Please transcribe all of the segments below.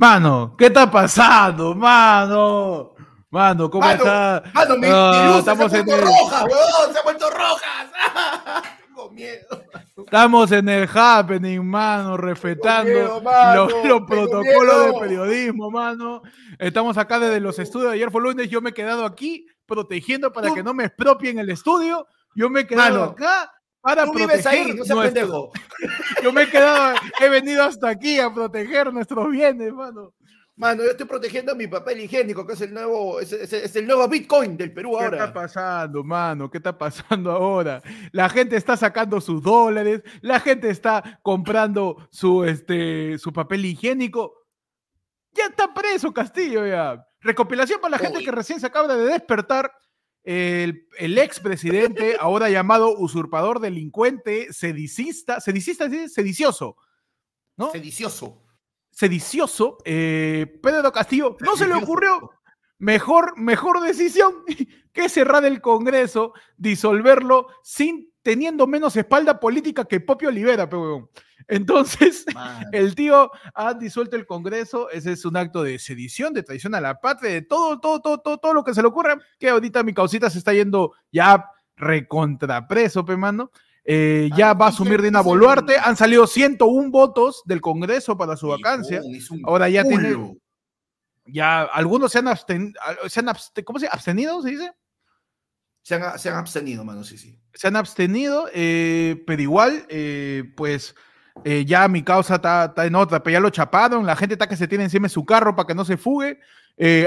Mano, ¿qué está pasando, mano? Mano, ¿cómo está? Mano, mi, Ah, luz estamos se ha vuelto el- roja, weón, se ha vuelto roja. Tengo miedo. Estamos en el happening, mano, respetando miedo, mano, los, los protocolos de periodismo, mano. Estamos acá desde los estudios. Ayer fue lunes, yo me he quedado aquí protegiendo para Tú- que no me expropien el estudio. Yo me he quedado Mano, acá para Tú proteger vives ahí, no seas nuestro- pendejo. Yo me he quedado, he venido hasta aquí a proteger nuestros bienes, mano. Mano, yo estoy protegiendo mi papel higiénico, que es el nuevo, es, es- es el nuevo Bitcoin del Perú ¿Qué está ahora. pasando, mano? ¿Qué está pasando ahora? La gente está sacando sus dólares, la gente está comprando su, este, su papel higiénico. Ya está preso Castillo, ya. Recopilación para la gente Uy. que recién se acaba de despertar. El, el expresidente, ahora llamado usurpador, delincuente, sedicista, sedicista, sedicioso, ¿no? Sedicioso. sedicioso, eh, Pedro Castillo, no se le ocurrió mejor, mejor decisión que cerrar el Congreso, disolverlo sin teniendo menos espalda política que Popio Olivera, pe huevón. Entonces, el tío ha disuelto el Congreso, ese es un acto de sedición, de traición a la patria, de todo, todo, todo, todo, todo lo que se le ocurra, que ahorita mi causita se está yendo ya recontrapreso, pe mano. Eh, ya va a asumir Dina Boluarte, han salido 101 votos del Congreso para su vacancia. Ahora ya tiene- culo. Ya algunos se han, absten- se han ¿cómo se abstenido, se dice? Se han, se han abstenido, mano, sí, sí. se han abstenido, eh, pero igual, eh, pues eh, ya mi causa está, en otra, pero ya lo chaparon, la gente está que se tiene encima de su carro para que no se fugue.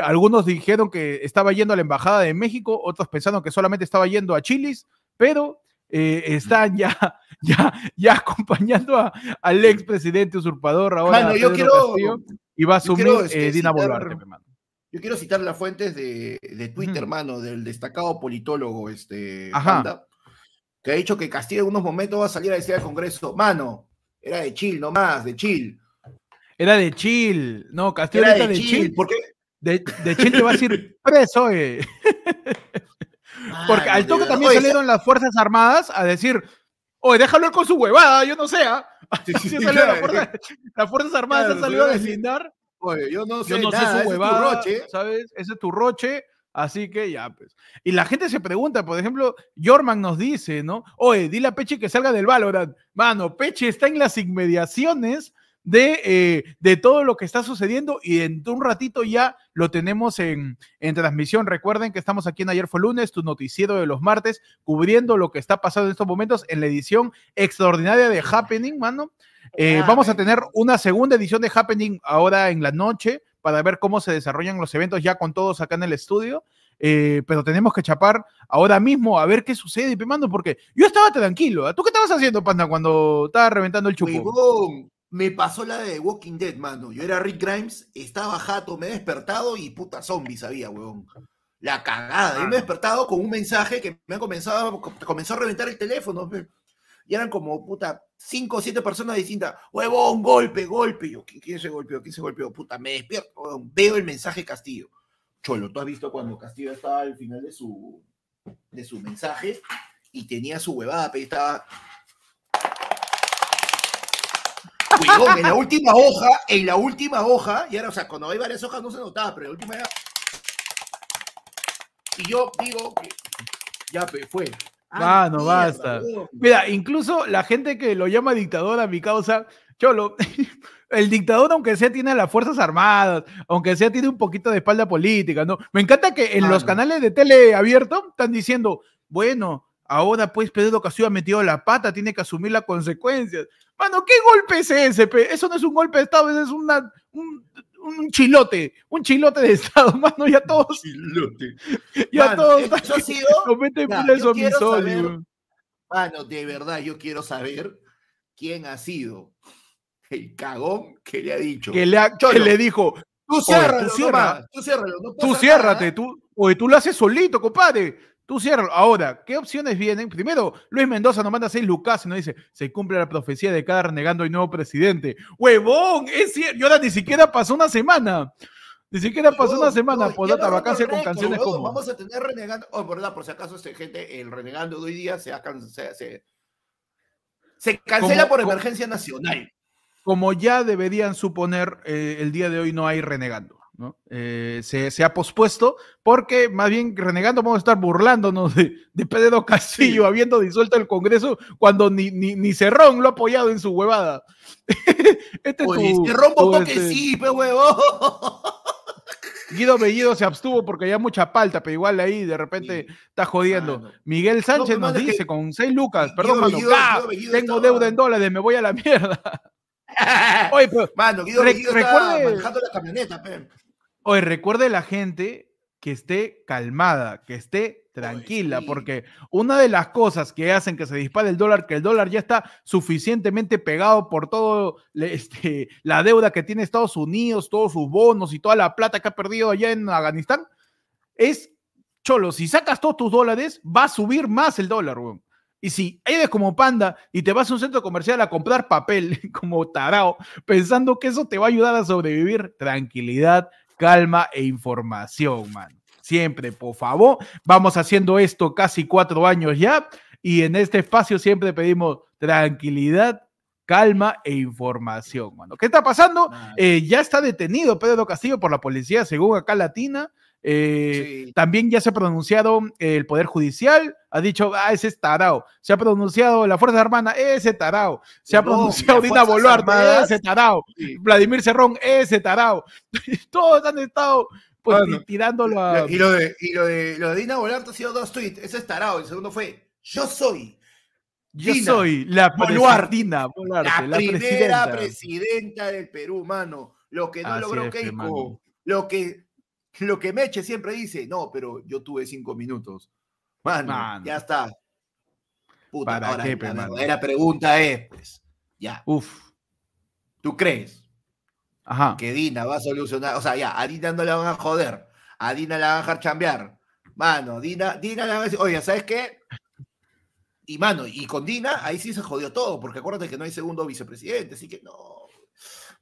algunos dijeron que estaba yendo a la Embajada de México, otros pensaron que solamente estaba yendo a Chilis, pero eh, están ya, ya, ya acompañando a- al expresidente usurpador ahora. Mano, yo quiero- Castillo, y va a asumir este, eh, Dina Boluarte. Yo quiero citar las fuentes de, de Twitter, hermano, del destacado politólogo este. Panda, que ha dicho que Castillo en unos momentos va a salir a decir al Congreso, mano, era de chill nomás, de chill. Era de chill, no, Castillo Era de de chill. chill. ¿Por qué? De, de chill te va a decir preso, eh. Porque Mano, al toque también Oye, salieron las Fuerzas Armadas a decir, oye, déjalo ir con su huevada, yo no sé. ¿ah". Sí, sí, la claro. fuerza- las Fuerzas Armadas Claro, han salido a deslindar. Oye, yo no sé, Yo no sé nada, ese su es tu huevada, roche. ¿sabes? Ese es tu roche. Así que ya, pues. Y la gente se pregunta, por ejemplo, Jorman nos dice, ¿no? Oye, dile a Peche que salga del Valorant. Mano, Peche está en las inmediaciones de, eh, de todo lo que está sucediendo y en un ratito ya lo tenemos en, en transmisión. Recuerden que estamos aquí en Ayer fue lunes, tu noticiero de los martes, cubriendo lo que está pasando en estos momentos en la edición extraordinaria de Happening, mano. Eh, Ah, vamos a tener una segunda edición de Happening ahora en la noche para ver cómo se desarrollan los eventos ya con todos acá en el estudio. Eh, pero tenemos que chapar ahora mismo a ver qué sucede, pe, mano, porque yo estaba tranquilo. ¿ah? ¿Tú qué estabas haciendo, Panda, cuando estaba reventando el chupo? Huevón, me pasó la de Walking Dead, mano. Yo era Rick Grimes, estaba jato, me he despertado y puta zombies había, huevón. La cagada. Yo me he despertado con un mensaje que me ha comenzado, comenzó a reventar el teléfono. Y eran como, puta, cinco o siete personas distintas. Huevón, golpe, golpe. Yo, ¿quién, se golpeó? ¿Quién se golpeó? Puta, me despierto. veo el mensaje Castillo. Cholo, tú has visto cuando Castillo estaba al final de su, de su mensaje y tenía su huevada, pero estaba en la última hoja, en la última hoja, y ahora, o sea, cuando hay varias hojas no se notaba, pero en la última era... Y yo digo que ya pe, fue. Ah, mierda, basta. Mira, incluso la gente que lo llama dictador a mi causa, Cholo, el dictador, aunque sea, tiene a las Fuerzas Armadas, aunque sea, tiene un poquito de espalda política, ¿no? Me encanta que en los canales de tele abierto están diciendo, bueno, ahora pues Pedro Castillo ha metido la pata, tiene que asumir las consecuencias. Mano, ¿qué golpe es ese? pe? Eso no es un golpe de Estado, eso es una, un, un chilote, un chilote de Estado, mano, ya todos, Chilote. ya Mano, todos eso ha sido. lo meten Ya, preso yo a mi quiero saber- weón. Mano, de verdad, yo quiero saber quién ha sido el cagón que le ha dicho. que le, ha- que le dijo, Tú ciérralo, tú ciérralo. No tú ciérrate, nada. tú, oye, tú lo haces solito, compadre. Tú ciérralo. Ahora, ¿qué opciones vienen? Primero, Luis Mendoza nos manda seis lucas y nos dice, se cumple la profecía de cada renegando y nuevo presidente. ¡Huevón! Es cierto. Y ahora ni siquiera pasó una semana. Ni siquiera pasó una semana. ya no vacancia con canciones como. Vamos a tener renegando. Oh, por verdad, por si acaso, este, gente, el renegando de hoy día se, se, se- se cancela Como- por como- emergencia nacional. como ya deberían suponer, eh, el día de hoy no hay renegando. ¿No? Eh, se, ha pospuesto porque más bien renegando vamos a estar burlándonos de, Pedro Castillo habiendo disuelto el Congreso cuando ni, ni, Cerrón lo ha apoyado en su huevada. este Cerrón votó que este sí, pe huevo. Guido Bellido se abstuvo porque había mucha palta, pero igual ahí de repente está jodiendo. Miguel Sánchez nos dice con seis lucas, perdón, mano, tengo deuda en dólares, me voy a la mierda. Oye, pero, mano, Guido recuerde, manejando la camioneta, Oye, recuerde la gente que esté calmada, que esté tranquila, porque una de las cosas que hacen que se dispare el dólar, que el dólar ya está suficientemente pegado por todo este, la deuda que tiene Estados Unidos, todos sus bonos y toda la plata que ha perdido allá en Afganistán, es, cholo, si sacas todos tus dólares, va a subir más el dólar, weón. Y si eres como panda y te vas a un centro comercial a comprar papel como tarao, pensando que eso te va a ayudar a sobrevivir, tranquilidad, calma e información, man. Siempre, por favor, vamos haciendo esto casi cuatro años ya y en este espacio siempre pedimos tranquilidad, calma e información, mano. ¿Qué está pasando? Eh, ya está detenido Pedro Castillo por la policía, según acá Latina. Eh, también ya se ha pronunciado el Poder Judicial, ha dicho, ah, ese es tarao. Se ha pronunciado la Fuerza Armada, ese tarao. Se ha pronunciado Dina Boluarte, ese tarao. Vladimir Cerrón, ese tarao. Todos han estado pues, tirándolo a. Y lo de, y lo de, lo de Dina Boluarte ha sido dos tweets, ese es tarao. El segundo fue, yo soy. Yo soy la Boluarte, la, la primera presidenta. del Perú, mano. Lo que no logró Keiko, lo que lo que Meche siempre dice, no, pero yo tuve cinco minutos. Mano, ya está. Puta, ¿Para ahora, qué, la verdadera pregunta es, pues, ya. Uf. ¿Tú crees Ajá. que Dina va a solucionar? O sea, ya, a Dina no la van a joder. A Dina la van a dejar chambear. Mano, Dina, Dina la van a decir, oye, ¿sabes qué? Y mano, y con Dina, ahí sí se jodió todo, porque acuérdate que no hay segundo vicepresidente, así que no.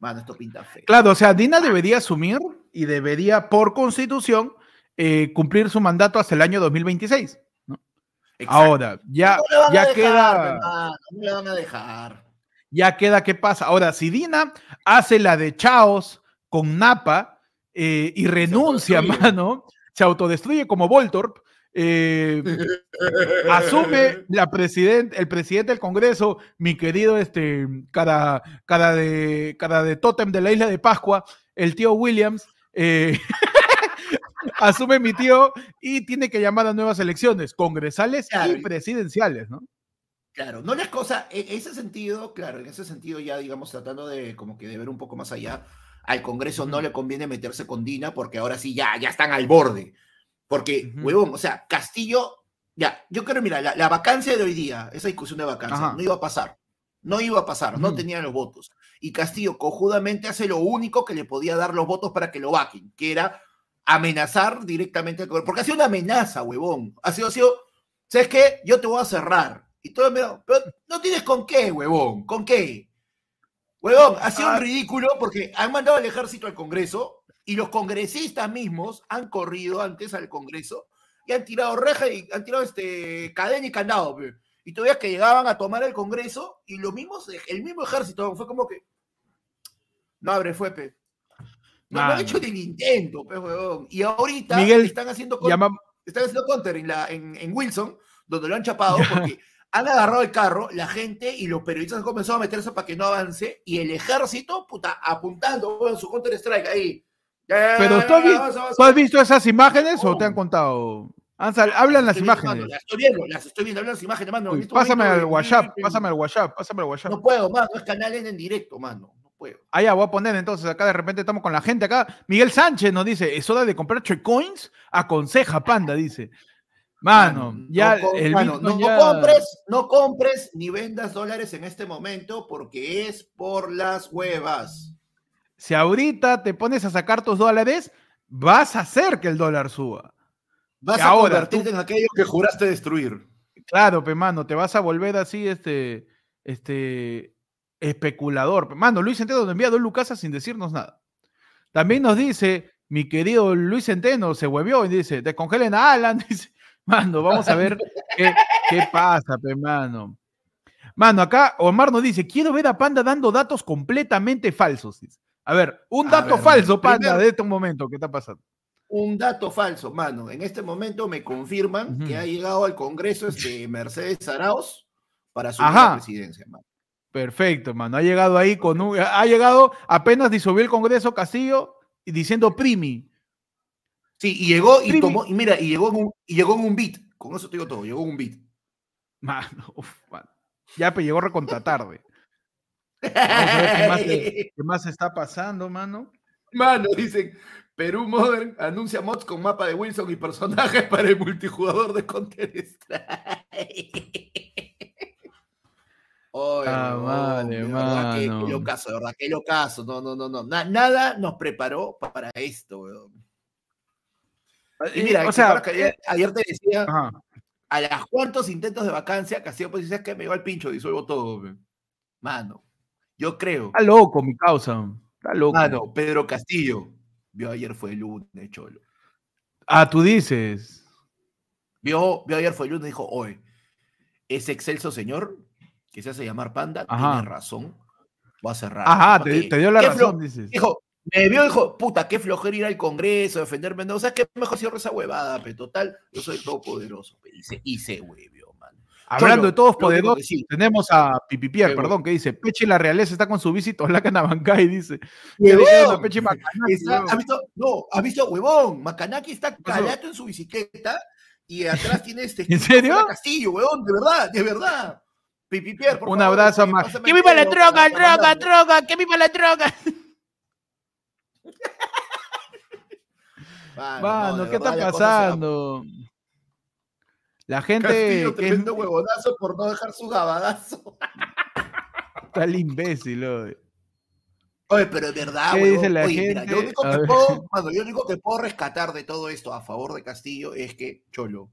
Mano, esto pinta feo. Claro, o sea, Dina debería asumir y debería, por constitución, eh, cumplir su mandato hasta el año 2026. ¿no? Ahora, ya, ya queda. no le van a dejar. Ya queda qué pasa. Ahora, si Dina hace la de Chaos con Napa eh, y renuncia, mano, se autodestruye como Voltorp, eh, asume la presidente, el presidente del Congreso, mi querido este, cara, cara, de, cara de tótem de la isla de Pascua, el tío Williams, eh, asume mi tío y tiene que llamar a nuevas elecciones, congresales y presidenciales, ¿no? Claro, no las cosas, en ese sentido, claro, en ese sentido ya, digamos, tratando de como que de ver un poco más allá, al Congreso no le conviene meterse con Dina porque ahora sí ya, ya están al borde. Porque, huevón, o sea, Castillo, ya, yo creo, mira, la, vacancia de hoy día, esa discusión de vacancia, no iba a pasar. No iba a pasar, no tenían los votos. Y Castillo cojudamente hace lo único que le podía dar los votos para que lo vaquen, que era amenazar directamente al Porque ha sido una amenaza, huevón. Ha sido, ha sido, ¿sabes qué? Yo te voy a cerrar. Y todo me pero no tienes con qué, huevón, ¿con qué? Huevón, ha sido un ah. ridículo porque han mandado al ejército al Congreso, y los congresistas mismos han corrido antes al Congreso y han tirado reja y han tirado este, cadena y candado. Y todavía que llegaban a tomar el Congreso y los mismos, el mismo ejército fue como que no abre fue, pe. No, han hecho el intento, pe, Y ahorita están haciendo están haciendo counter en, la, en, Wilson, donde lo han chapado, porque han agarrado el carro, la gente y los periodistas han comenzado a meterse para que no avance, y el ejército, puta, apuntando en su counter strike ahí. Pero ¿tú has, visto esas imágenes o te han contado? hablan las imágenes. las estoy viendo, las estoy viendo, hablan las imágenes, mano. pásame al WhatsApp, pásame al WhatsApp, pásame al WhatsApp. No puedo, mano, es canal en directo, mano. No puedo. Ah, ya, voy a poner entonces, acá de repente estamos con la gente acá. Miguel Sánchez nos dice, ¿es hora de comprar coins? Aconseja, panda, dice. Mano, ya el no, compres, no compres ni vendas dólares en este momento porque es por las huevas. Si ahorita te pones a sacar tus dólares, vas a hacer que el dólar suba. Vas a convertirte en aquello que juraste destruir. Claro, pe mano, te vas a volver así, este, este, especulador. Mano, Luis Centeno nos envía dos lucasas sin decirnos nada. También nos dice, mi querido Luis Centeno se huevió y dice, descongelen a Alan. Dice, mano, vamos a ver qué, qué pasa, pe mano. Mano, acá Omar nos dice, quiero ver a Panda dando datos completamente falsos. A ver, un dato falso, Panda, de este momento, ¿qué está pasando? Un dato falso, mano. En este momento me confirman que ha llegado al Congreso este Mercedes Arauz para su presidencia, mano. Perfecto, mano. Ha llegado ahí con un. Ha llegado apenas disolvió el Congreso Castillo diciendo primi. Sí, y llegó y tomó. Y mira, y llegó en un, y llegó en un beat. Con eso te digo todo, llegó en un beat. Mano, Ya pues llegó recontra tarde. Vamos a ver qué más, qué más está pasando, mano. Mano, dicen, Perú Modern anuncia mods con mapa de Wilson y personajes para el multijugador de Counter Strike. ah, vale, mano. Qué, qué locazo, de verdad, qué locazo. No, no, no, no. nada nos preparó para esto, weón. Y mira, o sea, ayer, ayer, te decía, a las cuantos intentos de vacancia, Castillo pues dices que me iba al pincho, disuelvo todo, weón. Mano, yo creo. Está loco, mi causa. Está loco. Mano, Pedro Castillo Vio ayer fue el lunes, cholo. Ah, tú dices. Vio, vio ayer fue el lunes y dijo, oye, ese excelso señor que se hace llamar Panda tiene razón. Voy a cerrar. Ajá, te, dio la razón, dices. Dijo, me vio dijo, puta, qué flojera ir al Congreso, defenderme. No, o sea, que mejor cierro esa huevada, pero total, yo soy todopoderoso. Y se, y se huevió. Hablando de todos poderosos, tenemos a Pipipier, perdón, que dice, Peche la realeza está con su visita la Canabancay, dice. Huevón, Peche ¿ha visto, no, ha visto, huevón, Macanaki está calato en su bicicleta y atrás tiene este... ¿En serio? Castillo, huevón, de verdad, de verdad. Pipipier, por Un abrazo más. ¡Que viva la droga, droga, droga! ¡Que viva la droga! Mano, ¿qué está pasando? La gente. Castillo, tremendo huevonazo por no dejar su gabadazo. Está el imbécil, oye. Oye, pero es verdad. Mira, yo, único que puedo, yo único que puedo rescatar de todo esto a favor de Castillo es que, Cholo,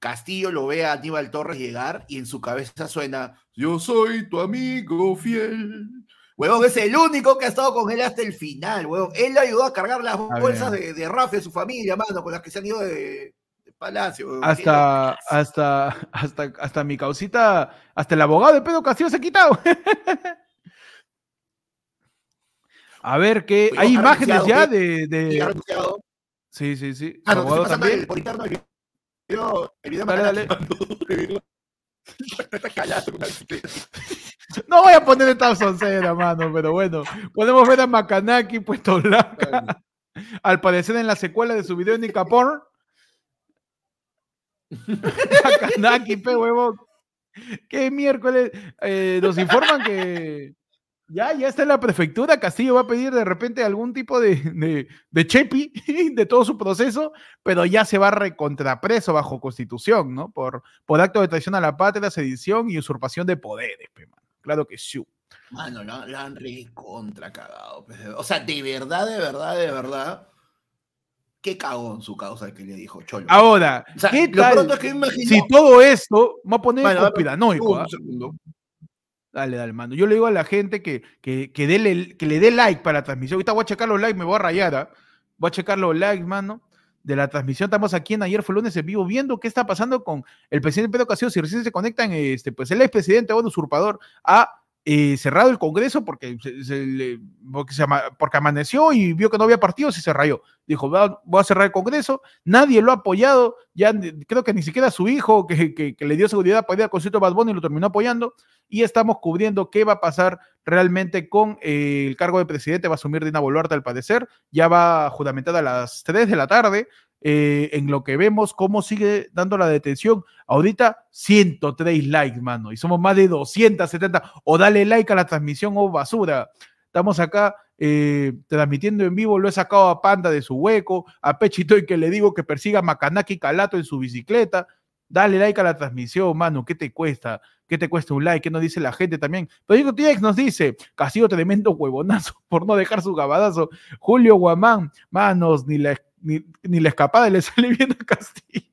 Castillo lo ve a Aníbal Torres llegar y en su cabeza suena: Yo soy tu amigo fiel. Huevón, es el único que ha estado con él hasta el final, huevón. Él le ayudó a cargar las bolsas de, de Rafa de su familia, mano, con las que se han ido de, Palacio. Hasta, hasta, hasta, hasta mi causita, hasta el abogado de Pedro Castillo se ha quitado. A ver qué. Hay imágenes ya de. de... Sí, sí, sí. Ah, no, también. por interno el video, el video dale, dale. No voy a poner esta soncera, mano, pero bueno. Podemos ver a Makanaki puesto blanca. Al parecer en la secuela de su video en Porn Kanaki, pe huevón. ¿Qué miércoles? Eh, nos informan que ya, ya está en la prefectura. Castillo va a pedir de repente algún tipo de, de, chepi de todo su proceso, pero ya se va recontrapreso bajo constitución, ¿no? Por, por acto de traición a la patria, sedición y usurpación de poderes, Claro que sí. Mano, la han recontra cagado. O sea, de verdad, de verdad, de verdad qué cagó en su causa que le dijo Cholo. Ahora, ¿qué tal? Si todo esto, va a poner bueno, conspiranoico. ¿ah? Dale, dale, mano. Yo le digo a la gente que, que, que, que le dé like para la transmisión. Ahorita voy a checar los likes, me voy a rayar. ¿ah? Voy a checar los likes, mano, de la transmisión. Estamos aquí en Ayer fue lunes en vivo viendo qué está pasando con el presidente Pedro Castillo. Si recién se conectan, este, pues el expresidente o usurpador a eh, cerrado el Congreso porque, se, porque, amaneció y vio que no había partidos y se rayó. Dijo, voy a cerrar el Congreso, nadie lo ha apoyado, ya creo que ni siquiera su hijo que, le dio seguridad para ir al concierto de Bad Bunny lo terminó apoyando. Y estamos cubriendo qué va a pasar realmente con eh, el cargo de presidente, va a asumir Dina Boluarte al padecer, ya va juramentada a las 3 de la tarde, eh, en lo que vemos cómo sigue dando la detención. Ahorita 103 likes, mano, y somos más de 270. O dale like a la transmisión o basura. Estamos acá eh, transmitiendo en vivo, lo he sacado a Panda de su hueco, a Pechito y que le digo que persiga a Macanaki Calato en su bicicleta. Dale like a la transmisión, mano, ¿qué te cuesta? ¿Qué te cuesta un like? ¿Qué nos dice la gente también? Pero TX nos dice, Castillo tremendo huevonazo por no dejar su gabadazo. Julio Guamán, manos, ni la ni, la escapada le sale bien a Castillo.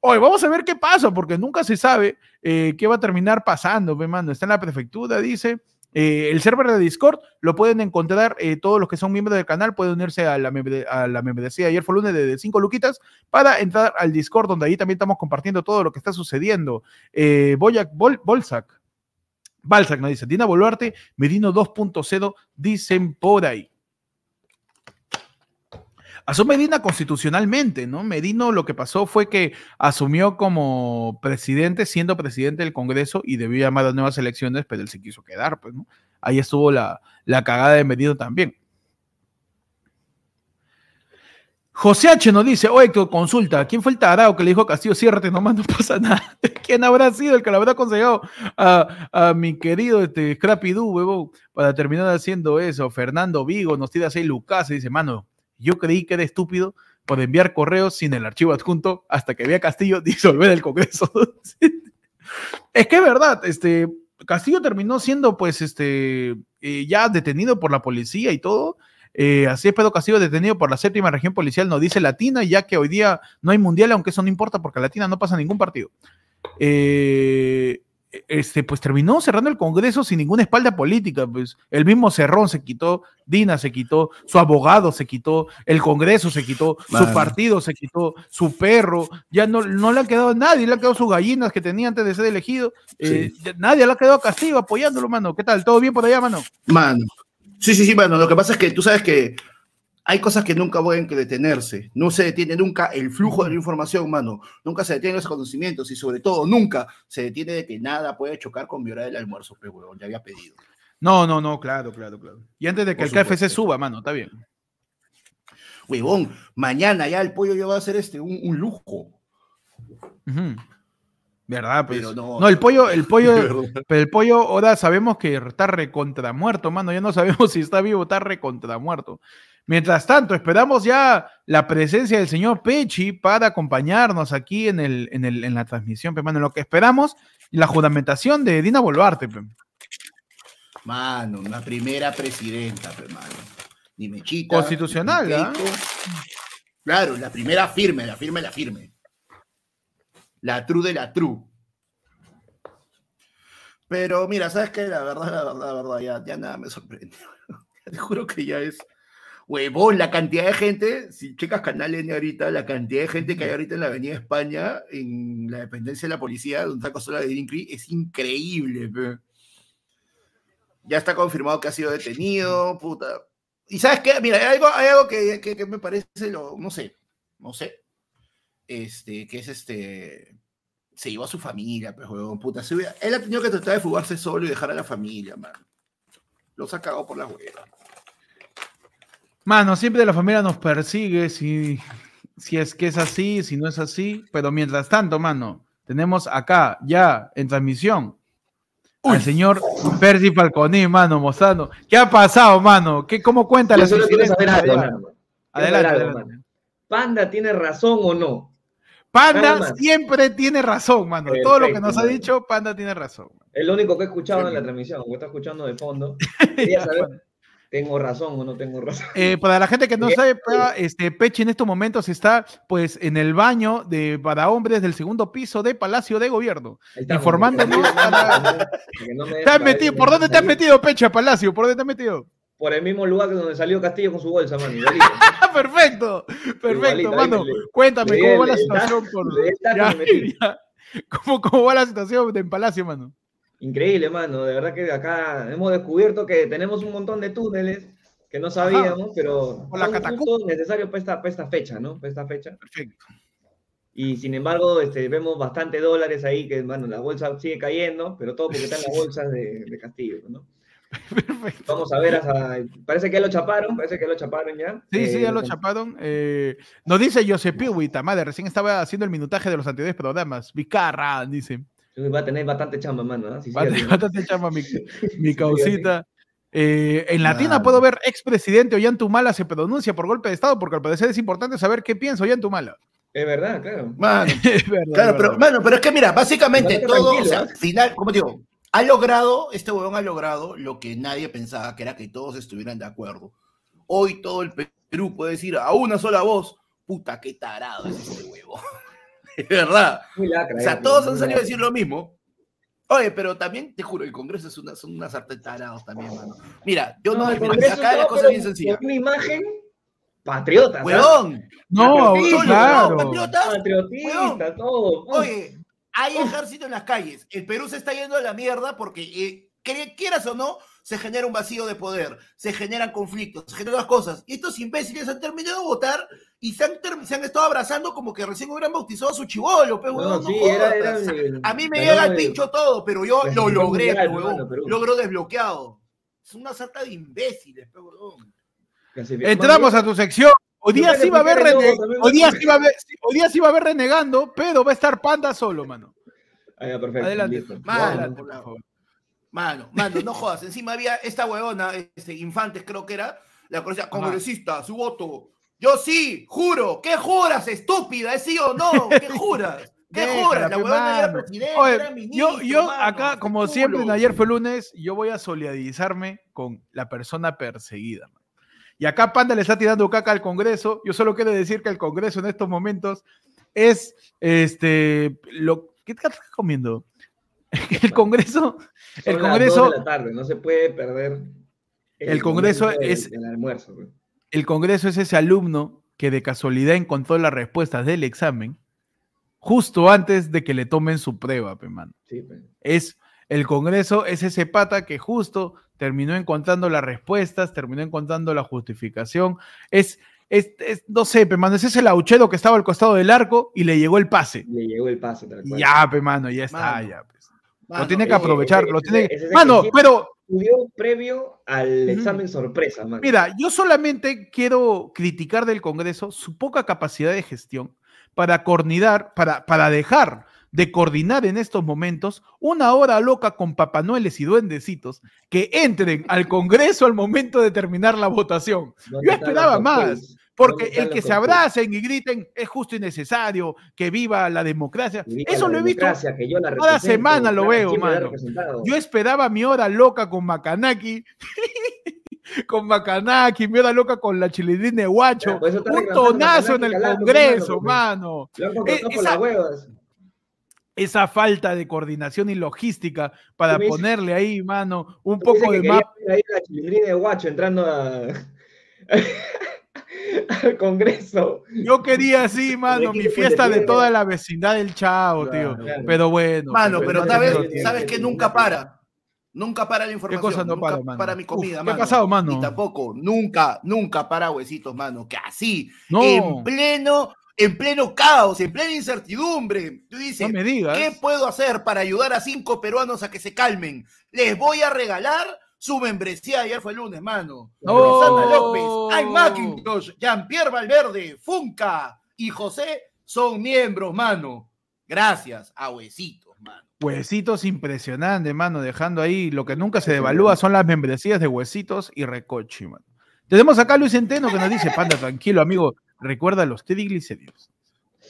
Hoy vamos a ver qué pasa, porque nunca se sabe eh, qué va a terminar pasando, mano. Está en la prefectura, dice. Eh, el server de Discord lo pueden encontrar eh, todos los que son miembros del canal, pueden unirse a la, a la membresía ayer fue lunes de 5 luquitas para entrar al Discord, donde ahí también estamos compartiendo todo lo que está sucediendo. Eh, Boyac, Bol, Bolsac, Balzac nos dice, Dina Boluarte, Medino 2.0, dicen por ahí. Asume Medina constitucionalmente, ¿no? Medino lo que pasó fue que asumió como presidente, siendo presidente del Congreso y debió llamar a nuevas elecciones, pero él se quiso quedar, pues, ¿no? Ahí estuvo la, la cagada de Medino también. José H nos dice, oye, consulta, ¿quién fue el tarado que le dijo a Castillo, ciérrate nomás, no pasa nada? ¿Quién habrá sido el que le habrá aconsejado a, mi querido este, Scrappy Doo, huevón, para terminar haciendo eso? Fernando Vigo nos tira seis lucas y dice, mano, yo creí que era estúpido por enviar correos sin el archivo adjunto hasta que vea Castillo disolver el Congreso. es que es verdad, este, Castillo terminó siendo pues este, eh, ya detenido por la policía y todo. Eh, así es Pedro Castillo detenido por la séptima región policial, nos dice Latina, ya que hoy día no hay mundial, aunque eso no importa porque Latina no pasa ningún partido. Eh, este, pues terminó cerrando el Congreso sin ninguna espalda política. Pues el mismo Cerrón se quitó, Dina se quitó, su abogado se quitó, el Congreso se quitó, su partido se quitó, su perro, ya no, no le ha quedado a nadie, le ha quedado sus gallinas que tenía antes de ser elegido. Eh, nadie le ha quedado a Castillo apoyándolo, mano. ¿Qué tal? ¿Todo bien por allá, mano? Mano. Sí, sí, sí, mano. Lo que pasa es que tú sabes que hay cosas que nunca pueden detenerse. No se detiene nunca el flujo de la información, mano. Nunca se detienen los conocimientos y sobre todo nunca se detiene de que nada puede chocar con violar el almuerzo, pero huevón, ya había pedido. No, no, no, claro, claro, claro. Y antes de que el KFC suba, mano, está bien. Huevón, mañana ya el pollo ya va a ser este, un, lujo. ¿Verdad? Pues. no, el pollo, el pollo, pero el pollo ahora sabemos que está recontra muerto, mano. Ya no sabemos si está vivo está recontra muerto. Mientras tanto, esperamos ya la presencia del señor Pechi para acompañarnos aquí en, el, en, el, en la transmisión, mano. Lo que esperamos, la juramentación de Dina Boluarte, Mano, la primera presidenta, hermano. Dime, chica. Constitucional, ¿ah? Claro, la primera firme, la firme, la firme. La true de la true. Pero mira, ¿sabes qué? La verdad, la verdad, la verdad, ya, ya nada me sorprende. Te juro que ya es Huevón, la cantidad de gente, si checas Canal N ahorita, la cantidad de gente que hay ahorita en la Avenida España, en la dependencia de la policía, donde está Costola de Incri, es increíble. Ya está confirmado que ha sido detenido, puta. Y sabes qué, mira, hay algo, hay algo que, que, me parece, lo, no sé, no sé, este, que es este, se llevó a su familia, pues, huevón, puta. él ha tenido que tratar de fugarse solo y dejar a la familia, man. Los ha cagado por las huevas. Mano, siempre la familia nos persigue si, si es que es así, si no es así. Pero mientras tanto, mano, tenemos acá ya en transmisión al señor Percy Falconi, mano, mostrando. ¿Qué ha pasado, mano? ¿Qué, ¿Cómo cuenta la Adelante, adelante. ¿Panda tiene razón o no? Panda siempre tiene razón, mano. Todo lo que nos ha dicho, Panda tiene razón. Es lo único que he escuchado en la transmisión, que está escuchando de fondo. Quería saber ¿Tengo razón o no tengo razón? Eh, para la gente que no sabe, este, Peche en estos momentos está pues en el baño de para hombres del segundo piso de Palacio de Gobierno, informándonos metido, ¿Por dónde te has metido, Peche, a Palacio? ¿Por dónde te has metido? Por el mismo lugar donde salió Castillo con su bolsa, mano. perfecto, perfecto, mano. Cuéntame, ¿cómo va la situación? Por... ¿Cómo, ¿Cómo va la situación en Palacio, mano? Increíble, mano. De verdad que acá hemos descubierto que tenemos un montón de túneles que no sabíamos, pero son necesarios para esta, para esta fecha, ¿no? Para esta fecha. Perfecto. Y sin embargo, este, vemos bastante dólares ahí, que bueno, la bolsa sigue cayendo, pero todo porque están las bolsas de, de Castillo, ¿no? Perfecto. Vamos a ver, parece que ya lo chaparon, parece que lo chaparon ya. Sí, sí, ya lo eh, chaparon. Eh, nos dice Josep Piwita, madre, recién estaba haciendo el minutaje de los anteriores programas. Vicarra, dice. Va a tener bastante chamba, mano. ¿no? va a tener bastante chamba mi, mi causita. Eh, en Latina puedo ver expresidente Ollantumala se pronuncia por golpe de Estado, porque al parecer es importante saber qué piensa Ollantumala. Es verdad, claro. Mano, es verdad, claro, pero, mano, pero es que mira, básicamente todo, o sea, al final, como digo, ha logrado, este huevón ha logrado lo que nadie pensaba, que era que todos estuvieran de acuerdo. Hoy todo el Perú puede decir a una sola voz, puta, qué tarado es este huevo. Es verdad. o sea, todos han salido a decir lo mismo. Oye, pero también, te juro, el Congreso es una, son unas artetarados también, mano. Mira, yo no, el mira, Congreso acá la todo, cosa es bien sencilla. Una imagen patriota. ¡Huevón! No, Patriota, claro. patriotas, Patriotista, todo. Oye, hay ejército en las calles. El Perú se está yendo a la mierda porque, eh, quieras o no, se genera un vacío de poder, se generan conflictos, se generan las cosas. Y estos imbéciles han terminado de votar y se han, ter- se han estado abrazando como que recién hubieran bautizado a su chivolo, pe, No, huevón, no sí, era, era jodas. el- A mí me llega el pincho todo, pero yo lo clasificó logré, hermano, huevón. Logro desbloqueado. Es una sarta de imbéciles, huevón. Entramos a tu sección. Hoy día sí va a haber rene- hoy día sí va a haber, hoy día sí va a haber renegando, pero va a estar Panda solo, mano. Ah, ya, perfecto. Adelante. listo. Por favor. Mano, mano, no jodas. Encima había esta huevona, este, Infantes creo que era, la conocía congresista, su voto. Yo sí, juro. ¿Qué juras, estúpida? ¿Es sí o no? ¿Qué juras? ¿Qué juras? La huevona era presidente, Oye, era ministro, yo, yo mano, acá, como siempre, en ayer fue lunes, yo voy a solidarizarme con la persona perseguida. man. Y acá Panda le está tirando caca al Congreso. Yo solo quiero decir que el Congreso en estos momentos es este lo ¿qué estás comiendo? El Congreso, Son el Congreso, dos de la tarde, no se puede perder. El Congreso momento del- es- del almuerzo. güey. el Congreso es ese alumno que de casualidad encontró las respuestas del examen justo antes de que le tomen su prueba, pe, mano. Sí, es el Congreso, es ese pata que justo terminó encontrando las respuestas, terminó encontrando la justificación. Es, es, es- no sé, pe, mano, es ese lauchero que estaba al costado del arco y le llegó el pase. Le llegó el pase. tal cual. ya, pe, mano, ya está, Mano, ya. pues. Mano, lo tiene que ese- aprovechar, ese- lo tiene que Mano, siempre- pero Estudió previo al examen sorpresa, man. Mira, yo solamente quiero criticar del Congreso su poca capacidad de gestión para coordinar, para, para dejar de coordinar en estos momentos una hora loca con papanueles y duendecitos que entren al Congreso al momento de terminar la votación. ¿Dónde yo esperaba más? Porque ¿Dónde están el que se abracen y griten es justo y necesario, que viva la democracia. Viva Eso la lo he visto. que yo la cada semana lo veo, mano. Yo esperaba mi hora loca con Macanaki, con Macanaki, mi hora loca con la chilindrina de guacho, está un tonazo en el Congreso, mano, Eh, por esa- falta de coordinación y logística para ponerle ahí, mano, un poco de mapa. la chilindrina de guacho entrando a... al Congreso. Yo quería así, mano, mi fiesta de toda la vecindad del Chavo, tío. Claro. Pero bueno. Mano, pues, pero sabes, sabes que nunca para. Nunca para la información. cosa no nunca para, mano? mi comida, Uf, ¿qué ha mano. pasado, mano? Y tampoco, nunca, nunca para huesitos, mano. Que así, No, en pleno, en pleno caos, en plena incertidumbre. Tú no dices, me digas. ¿qué puedo hacer para ayudar a cinco peruanos a que se calmen? Les voy a regalar su membresía. Ayer fue el lunes, mano. No. Rosana López, Ay McIntosh, Jean-Pierre Valverde, Funca y José son miembros, mano. Gracias a huesitos, mano. Huesitos impresionante, mano, dejando ahí lo que nunca se devalúa son las membresías de Huesitos y Recochi, mano. Tenemos acá a Luis Centeno que nos dice, Panda, tranquilo, amigo, recuerda los triglicéridos.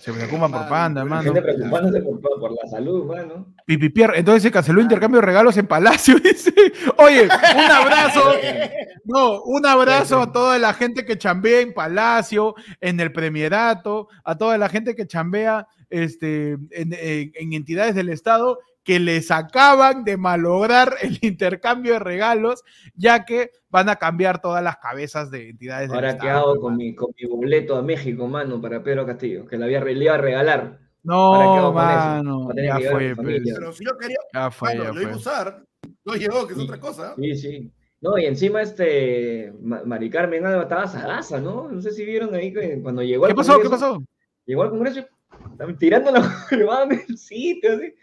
Se preocupan por Panda, la La mano. gente preocupándose por, por la salud, mano. Pipipier, entonces se canceló intercambio de regalos en Palacio, dice. Oye, un abrazo, no, un abrazo a toda la gente que chambea en Palacio, en el Premierato, a toda la gente que chambea este, en, en- en entidades del Estado que les acaban de malograr el intercambio de regalos, ya que van a cambiar todas las cabezas de entidades del Ahora, ¿qué Estado. hago con mi, con mi boleto a México, mano, para Pedro Castillo? Que le, había, le iba a regalar. No, ¿Para qué mano, ya fue, pues. Pero si yo quería, ya fue, mano, ya lo iba a fue. usar. No llegó, que es Sí. otra cosa. Sí, sí. No, y encima este Ma- Mari Carmen Alba estaba sagaza, ¿no? No sé si vieron ahí que cuando llegó ¿Qué al pasó? ¿Qué Congreso, pasó? Llegó al Congreso tirando la huevada en el sitio, así.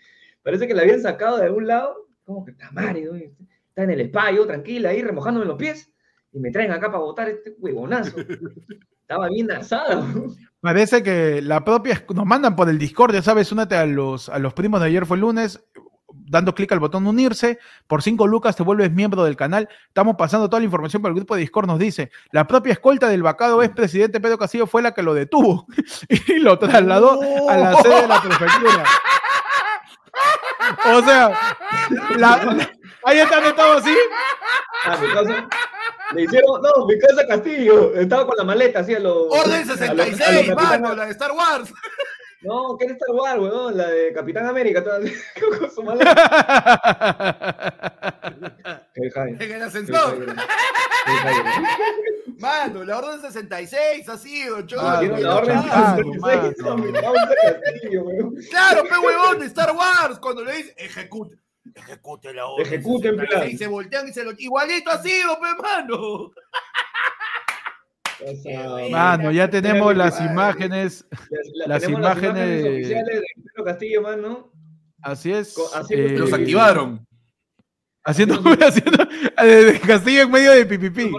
Parece que la habían sacado de algún lado, como que está Mario, está en el spa, yo tranquila ahí remojándome los pies, y me traen acá para botar este huevonazo. Estaba bien asada. Parece que la propia nos mandan por el Discord, ya sabes, únete a los, a los primos de ayer fue el lunes, dando clic al botón unirse, por 5 lucas te vuelves miembro del canal. Estamos pasando toda la información por el grupo de Discord, nos dice, la propia escolta del vacado ex presidente Pedro Castillo fue la que lo detuvo y lo trasladó a la sede de la prefectura. O sea, la- la- ahí están todos así. Ah, mi casa. Le hicieron, no, mi casa Castillo. Estaba con la maleta así a los. Orden a los- a los 66, capitanes- mano, la de Star Wars. No, ¿qué es Star Wars, weón? La de Capitán América. Toda... con su en el ascensor. Mano, la orden 66 ha sido, ah, la orden 66 Claro, pe huevón de Star Wars, cuando le dice ejecute, ejecute la orden. Ejecute Y se voltean y se lo. Igualito ha sido, pe mano. Mano, ya tenemos las imágenes. Las, imágenes, oficiales de Pedro Castillo, mano. Así es. Eh, los activaron. Haciendo, haciendo de Castillo en medio de pipipi.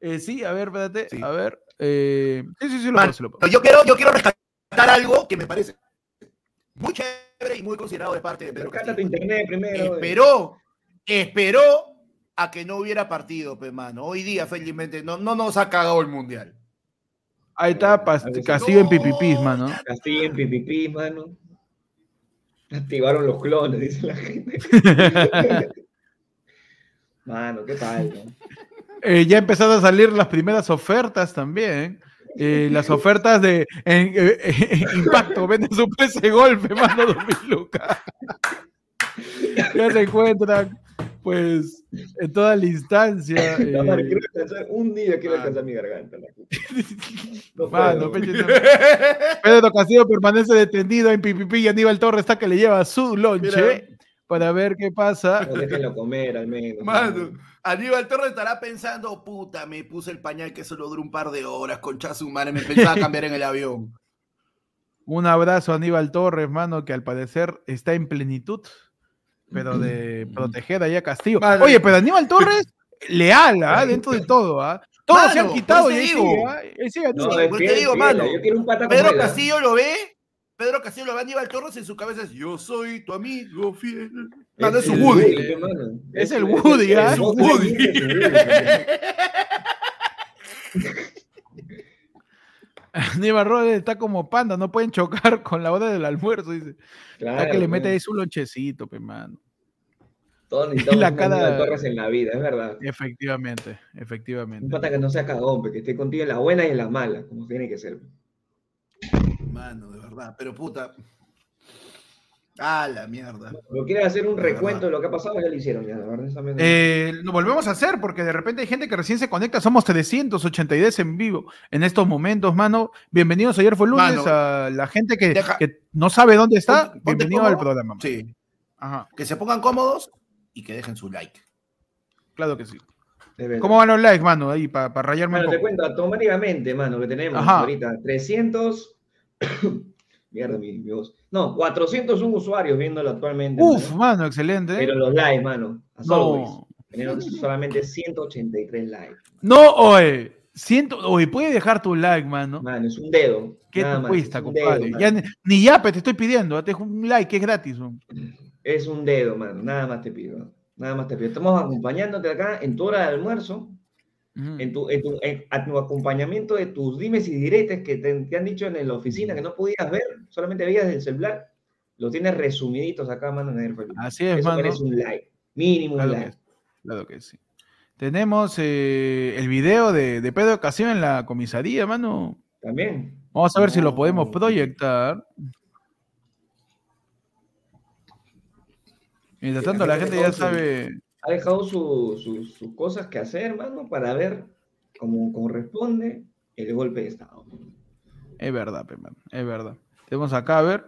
Eh, sí, a ver, espérate. A ver. Eh, sí, sí, sí, lo, puedo, Yo, quiero, yo quiero rescatar algo que me parece muy chévere y muy considerado de parte de Pedro Castillo. tu internet primero. Esperó, esperó a que no hubiera partido, pues, mano. Hoy día, felizmente, no, no nos ha cagado el mundial. Ahí está Castillo en pipipis, mano. Castillo en pipipis, mano. Activaron los clones, dice la gente. mano, qué tal, ¿no? Eh, ya empezaron a salir las primeras ofertas también. Eh, las ofertas de en, eh, impacto, vende su PC golpe, mano, 2000 lucas. ya se encuentran pues en toda la instancia. Eh... quiero descansar un día, quiero descansar mi garganta. No Mano, Pedro Castillo permanece detenido en Pipipi y Aníbal Torres está que le lleva su lonche para ver qué pasa. No déjenlo comer al menos. Mano, Aníbal Torres estará pensando, puta, me puse el pañal que solo duró un par de horas, concha su madre, me pensaba cambiar en el avión. Un abrazo a Aníbal Torres, mano, que al parecer está en plenitud pero de proteger ahí a Castillo. Oye, pero Aníbal Torres, leal, ¿ah? dentro de todo, ¿ah? Todos se han quitado y ahí sigue, no, te digo, mano, Pedro Castillo lo ve, Pedro Castillo lo ve a Aníbal Torres en su cabeza es, yo soy tu amigo fiel. No, es su Woody. Es el Woody, ¿ah? Es Woody. Aníbal Torres está como panda, no pueden chocar con la hora del almuerzo, dice. Claro, que le mete ahí su lonchecito, pe, mano. Todos necesitamos la cara... Torres en la vida, es verdad. Efectivamente, efectivamente. Un pata que no sea cagón, que esté contigo en la buena y en la mala, como tiene que ser. Mano, de verdad, pero puta. Ah, la mierda. Lo quieren hacer un recuento de lo que ha pasado, ya lo hicieron, ya, la verdad. Eh, lo volvemos a hacer porque de repente hay gente que recién se conecta. Somos 382 en vivo en estos momentos, mano. Bienvenidos ayer fue lunes a la gente que, no sabe dónde está. Bienvenido al programa. Sí. Ajá. Que se pongan cómodos y que dejen su like. Claro que sí. ¿Cómo van los likes, mano? Ahí, para rayarme bueno, te cuento automáticamente, mano, que tenemos ahorita 300. Mierda, mi, voz. No, 401 usuarios viéndolo actualmente. Uf, mano, excelente. Pero los likes, mano. A no. Tenemos solamente 183 likes. No, oye. Ciento, oye, puede dejar tu like, mano. Mano, es un dedo. ¿Qué te cuesta, compadre? ya, ni yape te estoy pidiendo. Te un like, que es gratis. Es un dedo, mano. Nada más te pido. Nada más te pido. Estamos acompañándote acá en tu hora de almuerzo en, tu, en, tu, a tu acompañamiento de tus dimes y diretes que te, han dicho en la oficina que no podías ver, solamente veías el celular, lo tienes resumiditos acá, mano, en el Así es, Eso mano. un like, mínimo un like. claro que sí. Tenemos eh, el video de, de Pedro Ocasión en la comisaría, mano. También. Vamos a ver si lo podemos proyectar. Mientras tanto, la gente ya sabe ha dejado sus cosas que hacer, hermano, para ver cómo corresponde el golpe de Estado. Es verdad, hermano, es verdad. Tenemos acá, a ver.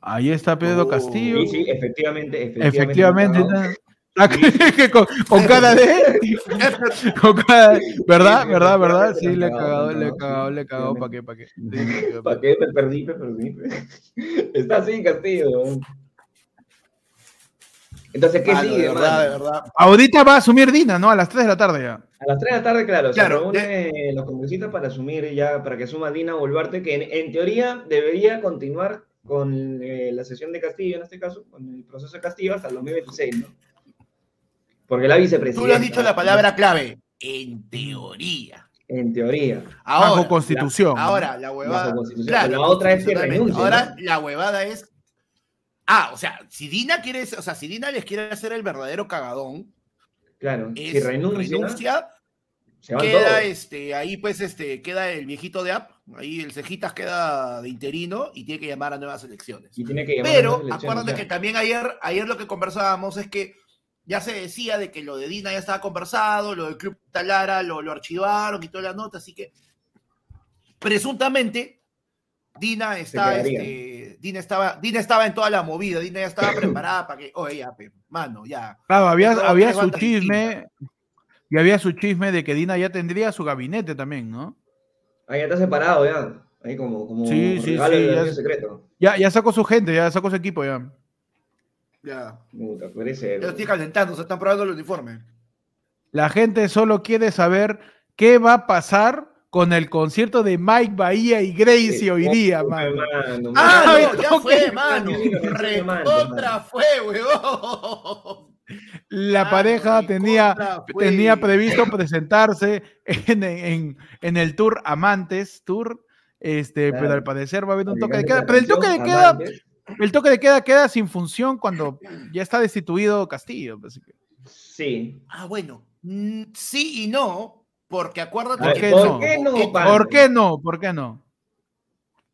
Ahí está Pedro oh. Castillo. Sí, sí, efectivamente. Efectivamente. con, cara de. con cara ¿Verdad? ¿Verdad? ¿Verdad? Sí, le he cagado, le he cagado, le he cagado. ¿Para qué? ¿Para qué? ¿Para qué? Me perdí, me perdí. Está así, Castillo. Entonces, ¿qué sigue? De verdad, de verdad. Ahorita va a asumir Dina, ¿no? A las 3 de la tarde ya. A las 3 de la tarde, claro. Se reúnen los congresistas para asumir ya, para que asuma Dina Boluarte, que en, teoría debería continuar con eh, la sesión de Castillo, en este caso, con el proceso de Castillo hasta el 2026, ¿no? Porque la vicepresidenta. Tú le has dicho la palabra clave. En teoría. En teoría. Ahora, Bajo constitución. ahora, la huevada. la otra es que renuncia. Ahora, la huevada es Ah, o sea, si Dina quiere, o sea, si Dina les quiere hacer el verdadero cagadón, claro, si renuncia, queda este, ahí pues este, queda el viejito de App, ahí el Cejitas queda de interino y tiene que llamar a nuevas elecciones. Pero acuérdate que también ayer, ayer lo que conversábamos es que ya se decía de que lo de Dina ya estaba conversado, lo del Club Talara lo, lo archivaron toda la nota, así que presuntamente Dina está, este, Dina estaba, Dina estaba en toda la movida, Dina ya estaba preparada para que, oye, ya, mano, ya. Claro, había, había su chisme, y había su chisme de que Dina ya tendría su gabinete también, ¿no? Ahí está separado ya. Ahí como, como sí, sí, sí, ya, secreto. Ya, ya sacó su gente, ya sacó su equipo ya. Ya. Puta. Ya estoy calentando, se están probando el uniforme. La gente solo quiere saber qué va a pasar con el concierto de Mike Bahía y Gracie hoy día, mano. Ah, no, ya fue, mano. Recontra fue, weón. La ah, pareja tenía, tenía previsto presentarse en, el tour Amantes Tour, este, pero al parecer va a haber un toque de queda. Pero el toque de queda, el toque de queda queda sin función cuando ya está destituido Castillo. Sí. Ah, bueno, mm, sí y no, porque acuérdate ¿Por qué, no? ¿Por qué no? ¿Por qué no?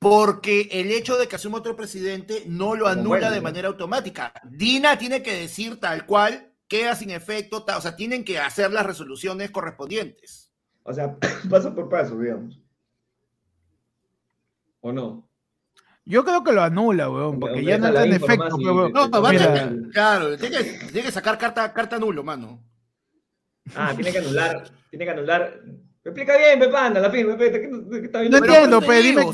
porque el hecho de que asuma otro presidente no lo anula de manera automática. Dina tiene que decir tal cual, queda sin efecto, o sea, tienen que hacer las resoluciones correspondientes. O sea, paso por paso, digamos. ¿O no? Yo creo que lo anula, weón, porque ya no está en efecto. No, no, va a claro, tiene que, tiene que sacar carta, carta nulo, mano. Ah, tiene que anular, tiene que anular me explica bien, Pepanda, la Pepe, ¿qué está viendo? No entiendo, Pepe, dime,